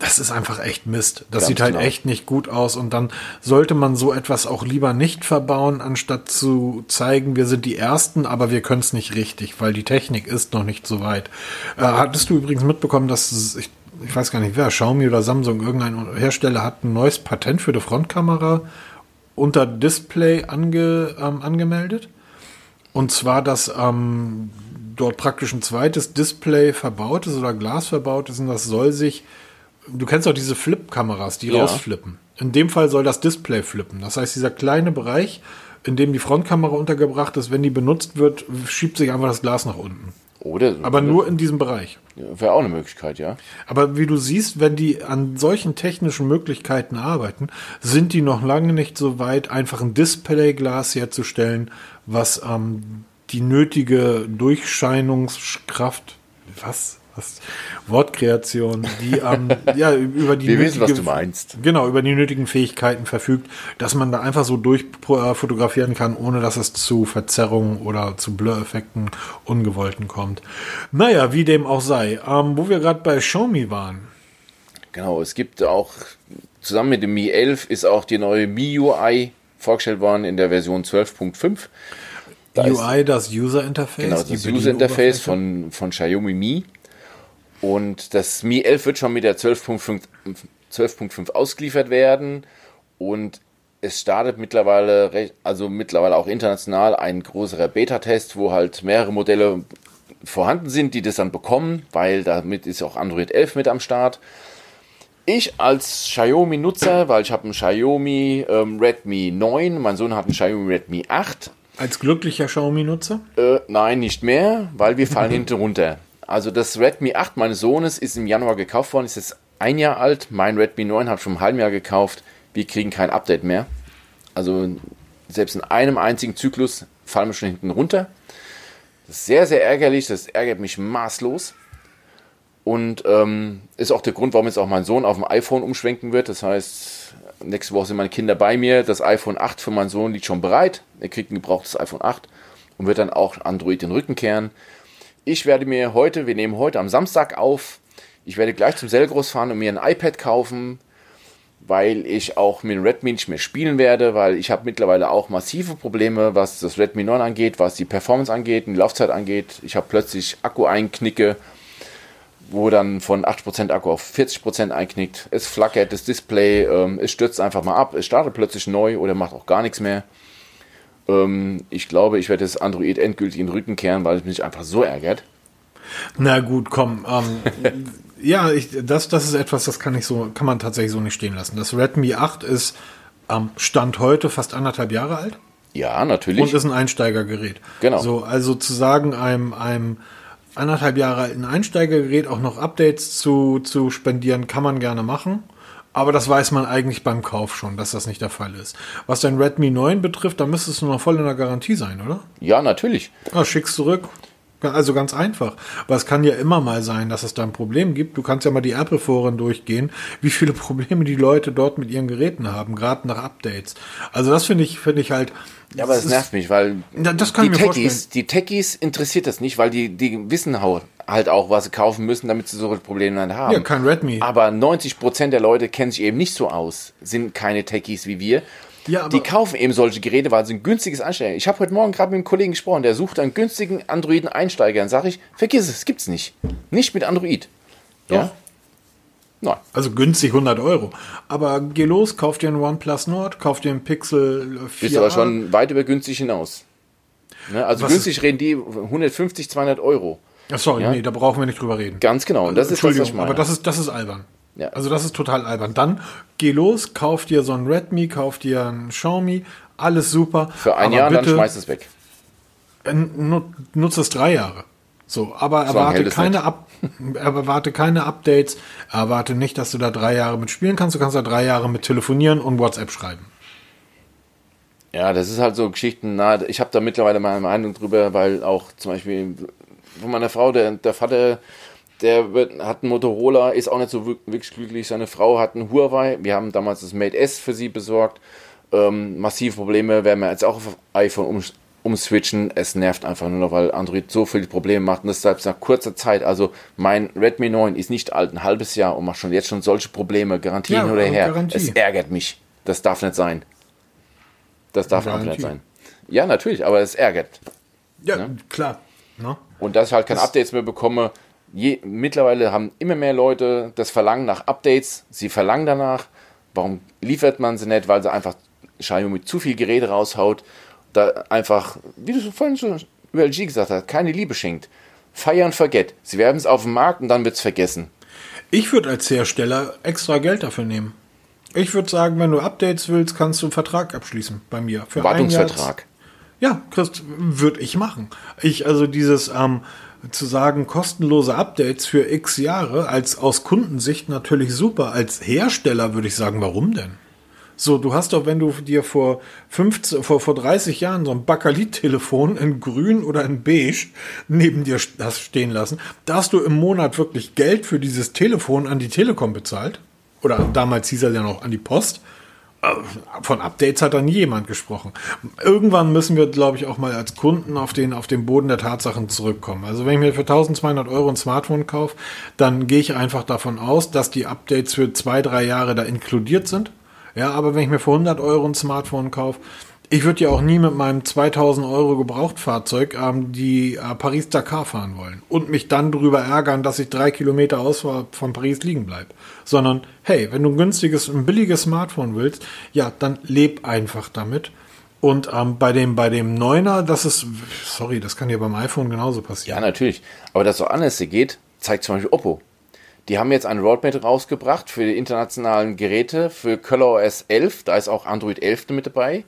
Speaker 1: das ist einfach echt Mist. Das
Speaker 2: Ganz
Speaker 1: sieht halt
Speaker 2: genau.
Speaker 1: echt nicht gut aus und dann sollte man so etwas auch lieber nicht verbauen, anstatt zu zeigen, wir sind die Ersten, aber wir können es nicht richtig, weil die Technik ist noch nicht so weit. Äh, hattest du übrigens mitbekommen, dass ich, ich weiß gar nicht wer, Xiaomi oder Samsung, irgendein Hersteller hat ein neues Patent für die Frontkamera unter Display ange, ähm, angemeldet? Und zwar, dass ähm, dort praktisch ein zweites Display verbaut ist oder Glas verbaut ist und das soll sich, du kennst auch diese Flip-Kameras, die
Speaker 2: Ja.
Speaker 1: rausflippen. In dem Fall soll das Display flippen. Das heißt, dieser kleine Bereich, in dem die Frontkamera untergebracht ist, wenn die benutzt wird, schiebt sich einfach das Glas nach unten.
Speaker 2: Oder?
Speaker 1: Aber nur in diesem Bereich.
Speaker 2: Wäre auch eine Möglichkeit, ja.
Speaker 1: Aber wie du siehst, wenn die an solchen technischen Möglichkeiten arbeiten, sind die noch lange nicht so weit, einfach ein Displayglas herzustellen, was ähm, die nötige Durchscheinungskraft, was, was, Wortkreation, die ähm, ja über die
Speaker 2: Wir wissen, was
Speaker 1: nötige-
Speaker 2: du meinst.
Speaker 1: Genau, über die nötigen Fähigkeiten verfügt, dass man da einfach so durch äh, fotografieren kann, ohne dass es zu Verzerrungen oder zu Blur-Effekten ungewollten kommt. Naja, wie dem auch sei. Ähm, wo wir gerade bei Xiaomi waren.
Speaker 2: Genau, es gibt auch, zusammen mit dem Mi 11 ist auch die neue MIUI vorgestellt worden in der Version 12.5. Da
Speaker 1: UI, das User Interface.
Speaker 2: Genau, das User Interface von, von Xiaomi Mi. Und das Mi 11 wird schon mit der 12.5 12.5 ausgeliefert werden. Und es startet mittlerweile, also mittlerweile auch international ein größerer Beta-Test, wo halt mehrere Modelle vorhanden sind, die das dann bekommen, weil damit ist auch Android 11 mit am Start. Ich als Xiaomi-Nutzer, weil ich habe einen Xiaomi ähm, Redmi 9, mein Sohn hat einen Xiaomi Redmi 8,
Speaker 1: Als glücklicher Xiaomi-Nutzer?
Speaker 2: äh, nein, nicht mehr, weil wir fallen hinten runter. Also das Redmi 8 meines Sohnes ist im Januar gekauft worden, ist jetzt ein Jahr alt. Mein Redmi 9 habe ich schon im halben Jahr gekauft. Wir kriegen kein Update mehr. Also selbst in einem einzigen Zyklus fallen wir schon hinten runter. Das ist sehr, sehr ärgerlich. Das ärgert mich maßlos. Und ähm, ist auch der Grund, warum jetzt auch mein Sohn auf dem iPhone umschwenken wird. Das heißt, nächste Woche sind meine Kinder bei mir. Das iPhone 8 für meinen Sohn liegt schon bereit. Er kriegt ein gebrauchtes iPhone 8 und wird dann auch Android den Rücken kehren. Ich werde mir heute, wir nehmen heute am Samstag auf, ich werde gleich zum Selgros fahren und mir ein iPad kaufen, weil ich auch mit dem Redmi nicht mehr spielen werde, weil ich habe mittlerweile auch massive Probleme, was das Redmi 9 angeht, was die Performance angeht, die Laufzeit angeht. Ich habe plötzlich Akku-Einknicke, wo dann von 8% Akku auf 40% einknickt. Es flackert das Display, ähm, es stürzt einfach mal ab, es startet plötzlich neu oder macht auch gar nichts mehr. Ähm, ich glaube, ich werde das Android endgültig in den Rücken kehren, weil es mich einfach so ärgert.
Speaker 1: Na gut, komm. Ähm, ja, ich, das, das ist etwas, das kann ich so, kann man tatsächlich so nicht stehen lassen. Das Redmi 8 ist am Stand heute fast anderthalb Jahre alt.
Speaker 2: Ja, natürlich.
Speaker 1: Und ist ein Einsteigergerät.
Speaker 2: Genau.
Speaker 1: So, also zu sagen, einem, einem anderthalb Jahre alten Einsteigergerät auch noch Updates zu, zu spendieren, kann man gerne machen. Aber das weiß man eigentlich beim Kauf schon, dass das nicht der Fall ist. Was dein Redmi 9 betrifft, da müsstest du noch voll in der Garantie sein, oder?
Speaker 2: Ja, natürlich.
Speaker 1: Ah, schickst zurück. Also ganz einfach. Aber es kann ja immer mal sein, dass es da ein Problem gibt. Du kannst ja mal die Apple-Foren durchgehen, wie viele Probleme die Leute dort mit ihren Geräten haben, gerade nach Updates. Also das finde ich, finde ich halt.
Speaker 2: Ja, aber das, das nervt mich, weil
Speaker 1: ja,
Speaker 2: die, Techies,
Speaker 1: vorstellen.
Speaker 2: die Techies interessiert das nicht, weil die, die wissen halt auch, was sie kaufen müssen, damit sie so Probleme dann haben.
Speaker 1: Ja, kein Redmi.
Speaker 2: Aber 90% der Leute kennen sich eben nicht so aus, sind keine Techies wie wir.
Speaker 1: Ja,
Speaker 2: die kaufen eben solche Geräte, weil sie ein günstiges Einsteiger. Ich habe heute Morgen gerade mit einem Kollegen gesprochen, der sucht einen günstigen Androiden-Einsteiger. Dann sage ich, vergiss es, gibt's nicht. Nicht mit Android. Ja?
Speaker 1: Doch.
Speaker 2: Nein.
Speaker 1: Also günstig 100 Euro. Aber geh los, kauf dir einen OnePlus Nord, kauf dir einen Pixel 4.
Speaker 2: Bist aber schon weit über günstig hinaus. Ne? Also
Speaker 1: Was
Speaker 2: günstig reden die 150, 200 Euro.
Speaker 1: Ach, sorry,
Speaker 2: Ja?
Speaker 1: nee, da brauchen wir nicht drüber reden.
Speaker 2: Ganz genau. Und das ist das, was
Speaker 1: Entschuldigung,
Speaker 2: ich meine.
Speaker 1: aber das ist, das ist albern.
Speaker 2: Ja.
Speaker 1: Also das ist total albern. Dann geh los, kauf dir so ein Redmi, kauf dir ein Xiaomi, alles super.
Speaker 2: Für ein
Speaker 1: aber
Speaker 2: Jahr, dann
Speaker 1: bitte,
Speaker 2: schmeißt es weg.
Speaker 1: äh, nu- Nutze es drei Jahre. So, aber
Speaker 2: So
Speaker 1: erwarte keine. Up erwarte keine Updates, erwarte nicht, dass du da drei Jahre mit spielen kannst. Du kannst da drei Jahre mit telefonieren und WhatsApp schreiben.
Speaker 2: Ja, das ist halt so Geschichten. Na, ich habe da mittlerweile meine Meinung drüber, weil auch zum Beispiel von meiner Frau, der, der Vater, der wird, hat einen Motorola, ist auch nicht so wirk- wirklich glücklich. Seine Frau hat einen Huawei. Wir haben damals das Mate S für sie besorgt. Ähm, massive Probleme, werden wir jetzt auch auf iPhone um, umswitchen. Es nervt einfach nur noch, weil Android so viele Probleme macht und das selbst nach kurzer Zeit. Also mein Redmi 9 ist nicht alt, ein halbes Jahr und macht schon jetzt schon solche Probleme. Garantie
Speaker 1: Ja,
Speaker 2: hin oder her.
Speaker 1: Garantie.
Speaker 2: Es ärgert mich. Das darf nicht sein. Das darf einfach nicht
Speaker 1: Garantie.
Speaker 2: sein. Ja, natürlich, aber es ärgert.
Speaker 1: Ja, klar. Ne?
Speaker 2: Und dass ich halt keine Updates mehr bekomme. Je, mittlerweile haben immer mehr Leute das Verlangen nach Updates. Sie verlangen danach. Warum liefert man sie nicht? Weil sie einfach Xiaomi mit zu viel Geräte raushaut. Da einfach, wie du vorhin schon über LG gesagt hast, keine Liebe schenkt. Fire and forget. Sie werben es auf den Markt und dann wird es vergessen.
Speaker 1: Ich würde als Hersteller extra Geld dafür nehmen. Ich würde sagen, wenn du Updates willst, kannst du einen Vertrag abschließen bei mir. Für
Speaker 2: Wartungsvertrag.
Speaker 1: Ja, Christ, würde ich machen. Ich, also dieses, ähm, zu sagen, kostenlose Updates für x Jahre, als aus Kundensicht natürlich super. Als Hersteller würde ich sagen, warum denn? So, du hast doch, wenn du dir vor 15, vor, vor 30 Jahren so ein Bakelit-Telefon in grün oder in beige neben dir hast stehen lassen, da hast du im Monat wirklich Geld für dieses Telefon an die Telekom bezahlt. Oder damals hieß er ja noch an die Post. Äh, Von Updates hat da nie jemand gesprochen. Irgendwann müssen wir, glaube ich, auch mal als Kunden auf den, auf den Boden der Tatsachen zurückkommen. Also wenn ich mir für 1200 Euro ein Smartphone kaufe, dann gehe ich einfach davon aus, dass die Updates für zwei, drei Jahre da inkludiert sind. Ja, aber wenn ich mir für 100 Euro ein Smartphone kaufe, ich würde ja auch nie mit meinem 2000 Euro Gebrauchtfahrzeug ähm, die äh, Paris-Dakar fahren wollen und mich dann darüber ärgern, dass ich drei Kilometer außerhalb von Paris liegen bleibe. Sondern, hey, wenn du ein günstiges, ein billiges Smartphone willst, ja, dann leb einfach damit. Und ähm, bei dem, bei dem Neuner, das ist, sorry, das kann ja beim iPhone genauso
Speaker 2: Ja,
Speaker 1: passieren.
Speaker 2: natürlich. Aber dass auch anders geht, zeigt zum Beispiel Oppo. Die haben jetzt ein Roadmap rausgebracht für die internationalen Geräte, für ColorOS 11. Da ist auch Android 11 mit dabei.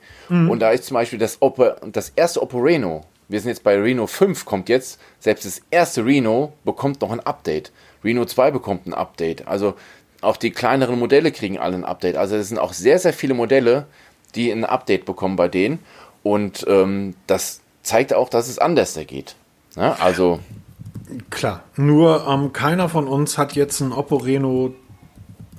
Speaker 2: Und da ist zum Beispiel das, Oppo, das erste Oppo Reno. Wir sind jetzt bei Reno 5, kommt jetzt. Selbst das erste Reno bekommt noch ein Update. Reno 2 bekommt ein Update. Also auch die kleineren Modelle kriegen alle ein Update. Also es sind auch sehr, sehr viele Modelle, die ein Update bekommen bei denen. Und ähm, das zeigt auch, dass es anders da geht. Ja, also
Speaker 1: Klar. Nur ähm, keiner von uns hat jetzt ein Oppo Reno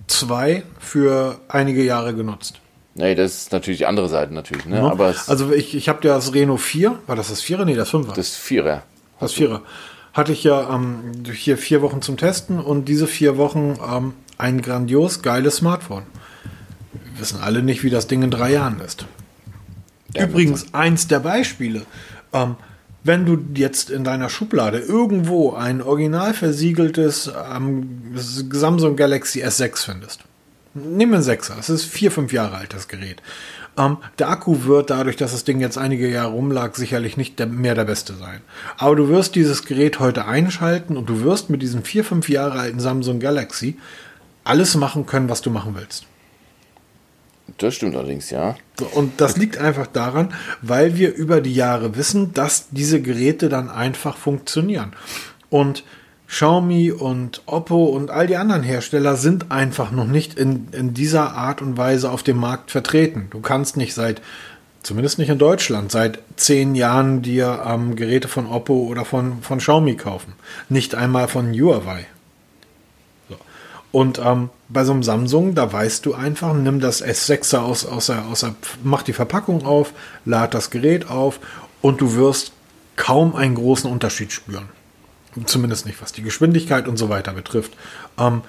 Speaker 1: 2 für einige Jahre genutzt.
Speaker 2: Nee, das ist natürlich die andere Seite natürlich, ne?
Speaker 1: Ne?
Speaker 2: Aber es,
Speaker 1: also ich, ich habe das Reno 4, war das das 4er? Nee, das 5er.
Speaker 2: das Vierer.
Speaker 1: Das Vierer. Hatte ich ja ähm, hier vier Wochen zum Testen und diese vier Wochen ähm, ein grandios geiles Smartphone. Wir wissen alle nicht, wie das Ding in drei Jahren ist.
Speaker 2: Ja,
Speaker 1: Übrigens, eins der Beispiele. Ähm, wenn du jetzt in deiner Schublade irgendwo ein original versiegeltes ähm, Samsung Galaxy S6 findest, nimm einen 6er, es ist vier, fünf Jahre alt, das Gerät. Ähm, der Akku wird dadurch, dass das Ding jetzt einige Jahre rumlag, sicherlich nicht der, mehr der beste sein. Aber du wirst dieses Gerät heute einschalten und du wirst mit diesem vier, fünf Jahre alten Samsung Galaxy alles machen können, was du machen willst.
Speaker 2: Das stimmt allerdings, ja.
Speaker 1: Und das liegt einfach daran, weil wir über die Jahre wissen, dass diese Geräte dann einfach funktionieren. Und Xiaomi und Oppo und all die anderen Hersteller sind einfach noch nicht in, in dieser Art und Weise auf dem Markt vertreten. Du kannst nicht seit, zumindest nicht in Deutschland, seit zehn Jahren dir ähm, Geräte von Oppo oder von, von Xiaomi kaufen. Nicht einmal von Huawei. Und ähm, bei so einem Samsung, da weißt du einfach, nimm das S6er aus, aus, der, aus der, mach die Verpackung auf, lad das Gerät auf und du wirst kaum einen großen Unterschied spüren. Zumindest nicht, was die Geschwindigkeit und so weiter betrifft. Ähm,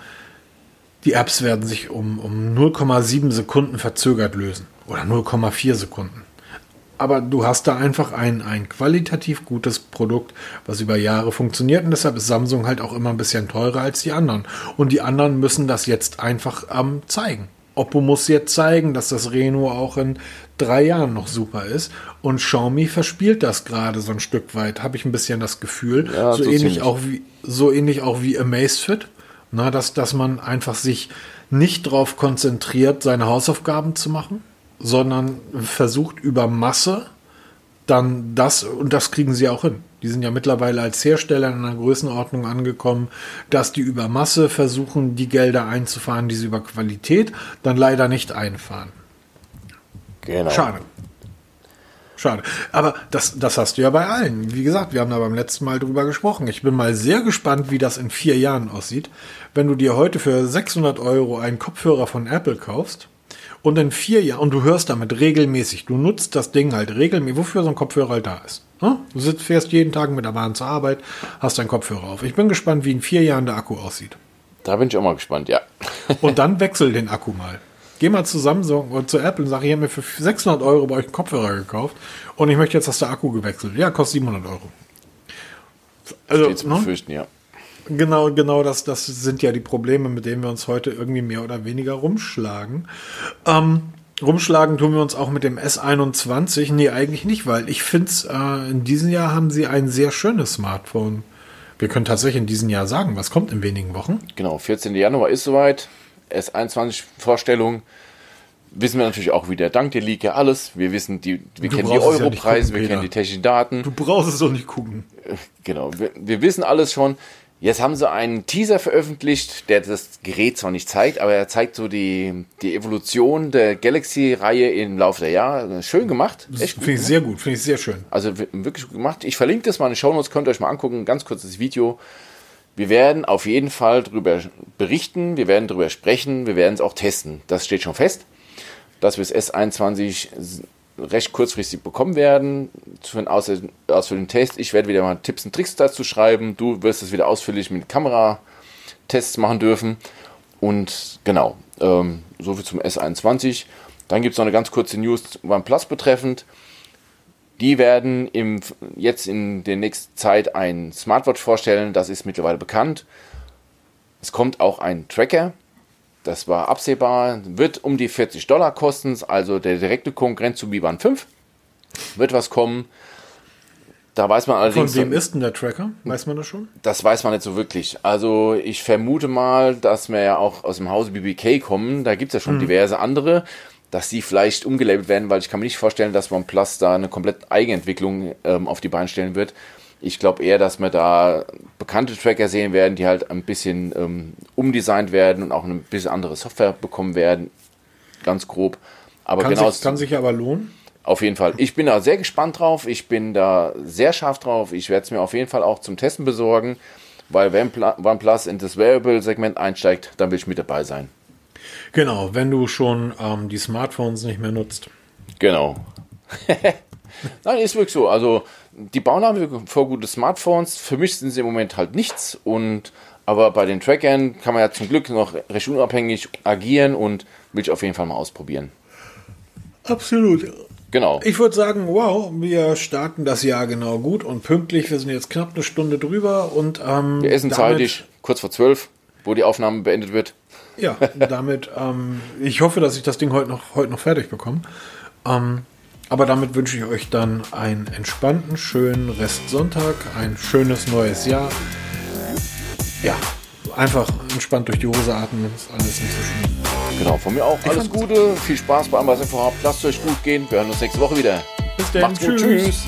Speaker 1: die Apps werden sich um, um 0,7 Sekunden verzögert lösen. Oder 0,4 Sekunden. Aber du hast da einfach ein, ein qualitativ gutes Produkt, was über Jahre funktioniert. Und deshalb ist Samsung halt auch immer ein bisschen teurer als die anderen. Und die anderen müssen das jetzt einfach ähm, zeigen. Oppo muss jetzt zeigen, dass das Reno auch in drei Jahren noch super ist. Und Xiaomi verspielt das gerade so ein Stück weit, habe ich ein bisschen das Gefühl. Ja, so, so, ähnlich auch wie, so ähnlich auch wie Amazfit. Na, dass, dass man einfach sich nicht darauf konzentriert, seine Hausaufgaben zu machen, sondern versucht über Masse dann das, und das kriegen sie auch hin. Die sind ja mittlerweile als Hersteller in einer Größenordnung angekommen, dass die über Masse versuchen, die Gelder einzufahren, die sie über Qualität dann leider nicht einfahren. Genau. Schade. Schade. Aber das, das hast du ja bei allen. Wie gesagt, wir haben da beim letzten Mal drüber gesprochen. Ich bin mal sehr gespannt, wie das in vier Jahren aussieht. Wenn du dir heute für 600 Euro einen Kopfhörer von Apple kaufst und in vier Jahren, und du hörst damit regelmäßig, du nutzt das Ding halt regelmäßig, wofür so ein Kopfhörer halt da ist. Ne? Du sitzt, fährst jeden Tag mit der Bahn zur Arbeit, hast deinen Kopfhörer auf. Ich bin gespannt, wie in vier Jahren der Akku aussieht.
Speaker 2: Da bin ich auch mal gespannt, ja.
Speaker 1: und dann wechsel den Akku mal. Geh mal zu Samsung oder zu Apple und sag, ich habe mir für 600 Euro bei euch einen Kopfhörer gekauft und ich möchte jetzt, dass der Akku gewechselt Ja, kostet 700 Euro.
Speaker 2: Also, Steht zu ne? befürchten, ja.
Speaker 1: Genau, genau, das, das sind ja die Probleme, mit denen wir uns heute irgendwie mehr oder weniger rumschlagen. Ähm, rumschlagen tun wir uns auch mit dem S21. Nee, eigentlich nicht, weil ich finde, äh, in diesem Jahr haben sie ein sehr schönes Smartphone. Wir können tatsächlich in diesem Jahr sagen, was kommt in wenigen Wochen.
Speaker 2: Genau, 14. Januar ist soweit. S21-Vorstellung. Wissen wir natürlich auch wieder. Dank der Leak alles. Wir wissen, die, wir du kennen die Europreise, ja wir kennen die technischen Daten.
Speaker 1: Du brauchst es doch nicht gucken.
Speaker 2: Genau, wir, wir wissen alles schon. Jetzt haben sie einen Teaser veröffentlicht, der das Gerät zwar nicht zeigt, aber er zeigt so die, die Evolution der Galaxy-Reihe im Laufe der Jahre. Schön gemacht.
Speaker 1: Finde ich sehr gut, finde ich sehr schön.
Speaker 2: Also wirklich gut gemacht. Ich verlinke das mal in den Show Notes, könnt ihr euch mal angucken. Ganz kurzes Video. Wir werden auf jeden Fall darüber berichten, wir werden darüber sprechen, wir werden es auch testen. Das steht schon fest, dass wir das S21 recht kurzfristig bekommen werden für den ausführlichen Test. Ich werde wieder mal Tipps und Tricks dazu schreiben. Du wirst es wieder ausführlich mit Kameratests machen dürfen. Und genau, ähm, soviel zum S21. Dann gibt es noch eine ganz kurze News OnePlus betreffend. Die werden im, jetzt in der nächsten Zeit ein Smartwatch vorstellen, das ist mittlerweile bekannt. Es kommt auch ein Tracker, das war absehbar, wird um die 40 Dollar kosten, also der direkte Konkurrent zu Mi Band 5. Wird was kommen. Da weiß man allerdings.
Speaker 1: Von wem ist denn der Tracker? Weiß man das schon?
Speaker 2: Das weiß man nicht so wirklich. Also ich vermute mal, dass wir ja auch aus dem Hause BBK kommen. Da gibt es ja schon mhm. diverse andere dass die vielleicht umgelabelt werden, weil ich kann mir nicht vorstellen, dass OnePlus da eine komplett Eigenentwicklung ähm, auf die Beine stellen wird. Ich glaube eher, dass wir da bekannte Tracker sehen werden, die halt ein bisschen ähm, umdesignt werden und auch eine bisschen andere Software bekommen werden. Ganz grob. Aber
Speaker 1: kann
Speaker 2: genau.
Speaker 1: Sich, kann sich aber lohnen.
Speaker 2: Auf jeden Fall. Ich bin da sehr gespannt drauf. Ich bin da sehr scharf drauf. Ich werde es mir auf jeden Fall auch zum Testen besorgen, weil wenn OnePlus in das Wearable-Segment einsteigt, dann will ich mit dabei sein.
Speaker 1: Genau, wenn du schon ähm, die Smartphones nicht mehr nutzt.
Speaker 2: Genau. Nein, ist wirklich so. Also die bauen haben vor gute Smartphones. Für mich sind sie im Moment halt nichts. Und aber bei den Trackern kann man ja zum Glück noch recht unabhängig agieren und will ich auf jeden Fall mal ausprobieren.
Speaker 1: Absolut.
Speaker 2: Genau.
Speaker 1: Ich würde sagen, wow, wir starten das Jahr genau gut und pünktlich. Wir sind jetzt knapp eine Stunde drüber und ähm,
Speaker 2: Wir essen zeitig, kurz vor zwölf, wo die Aufnahme beendet wird.
Speaker 1: Ja, damit, ähm, ich hoffe, dass ich das Ding heute noch, heute noch fertig bekomme. Ähm, aber damit wünsche ich euch dann einen entspannten, schönen Restsonntag, ein schönes neues Jahr. Ja, einfach entspannt durch die Hose atmen, ist alles nicht so schlimm.
Speaker 2: Genau, von mir auch. Alles
Speaker 1: fand's-
Speaker 2: Gute, viel Spaß bei allem, was ihr vorhabt. Lasst es euch gut gehen. Wir hören uns nächste Woche wieder.
Speaker 1: Bis dann,
Speaker 2: Macht's gut. Tschüss.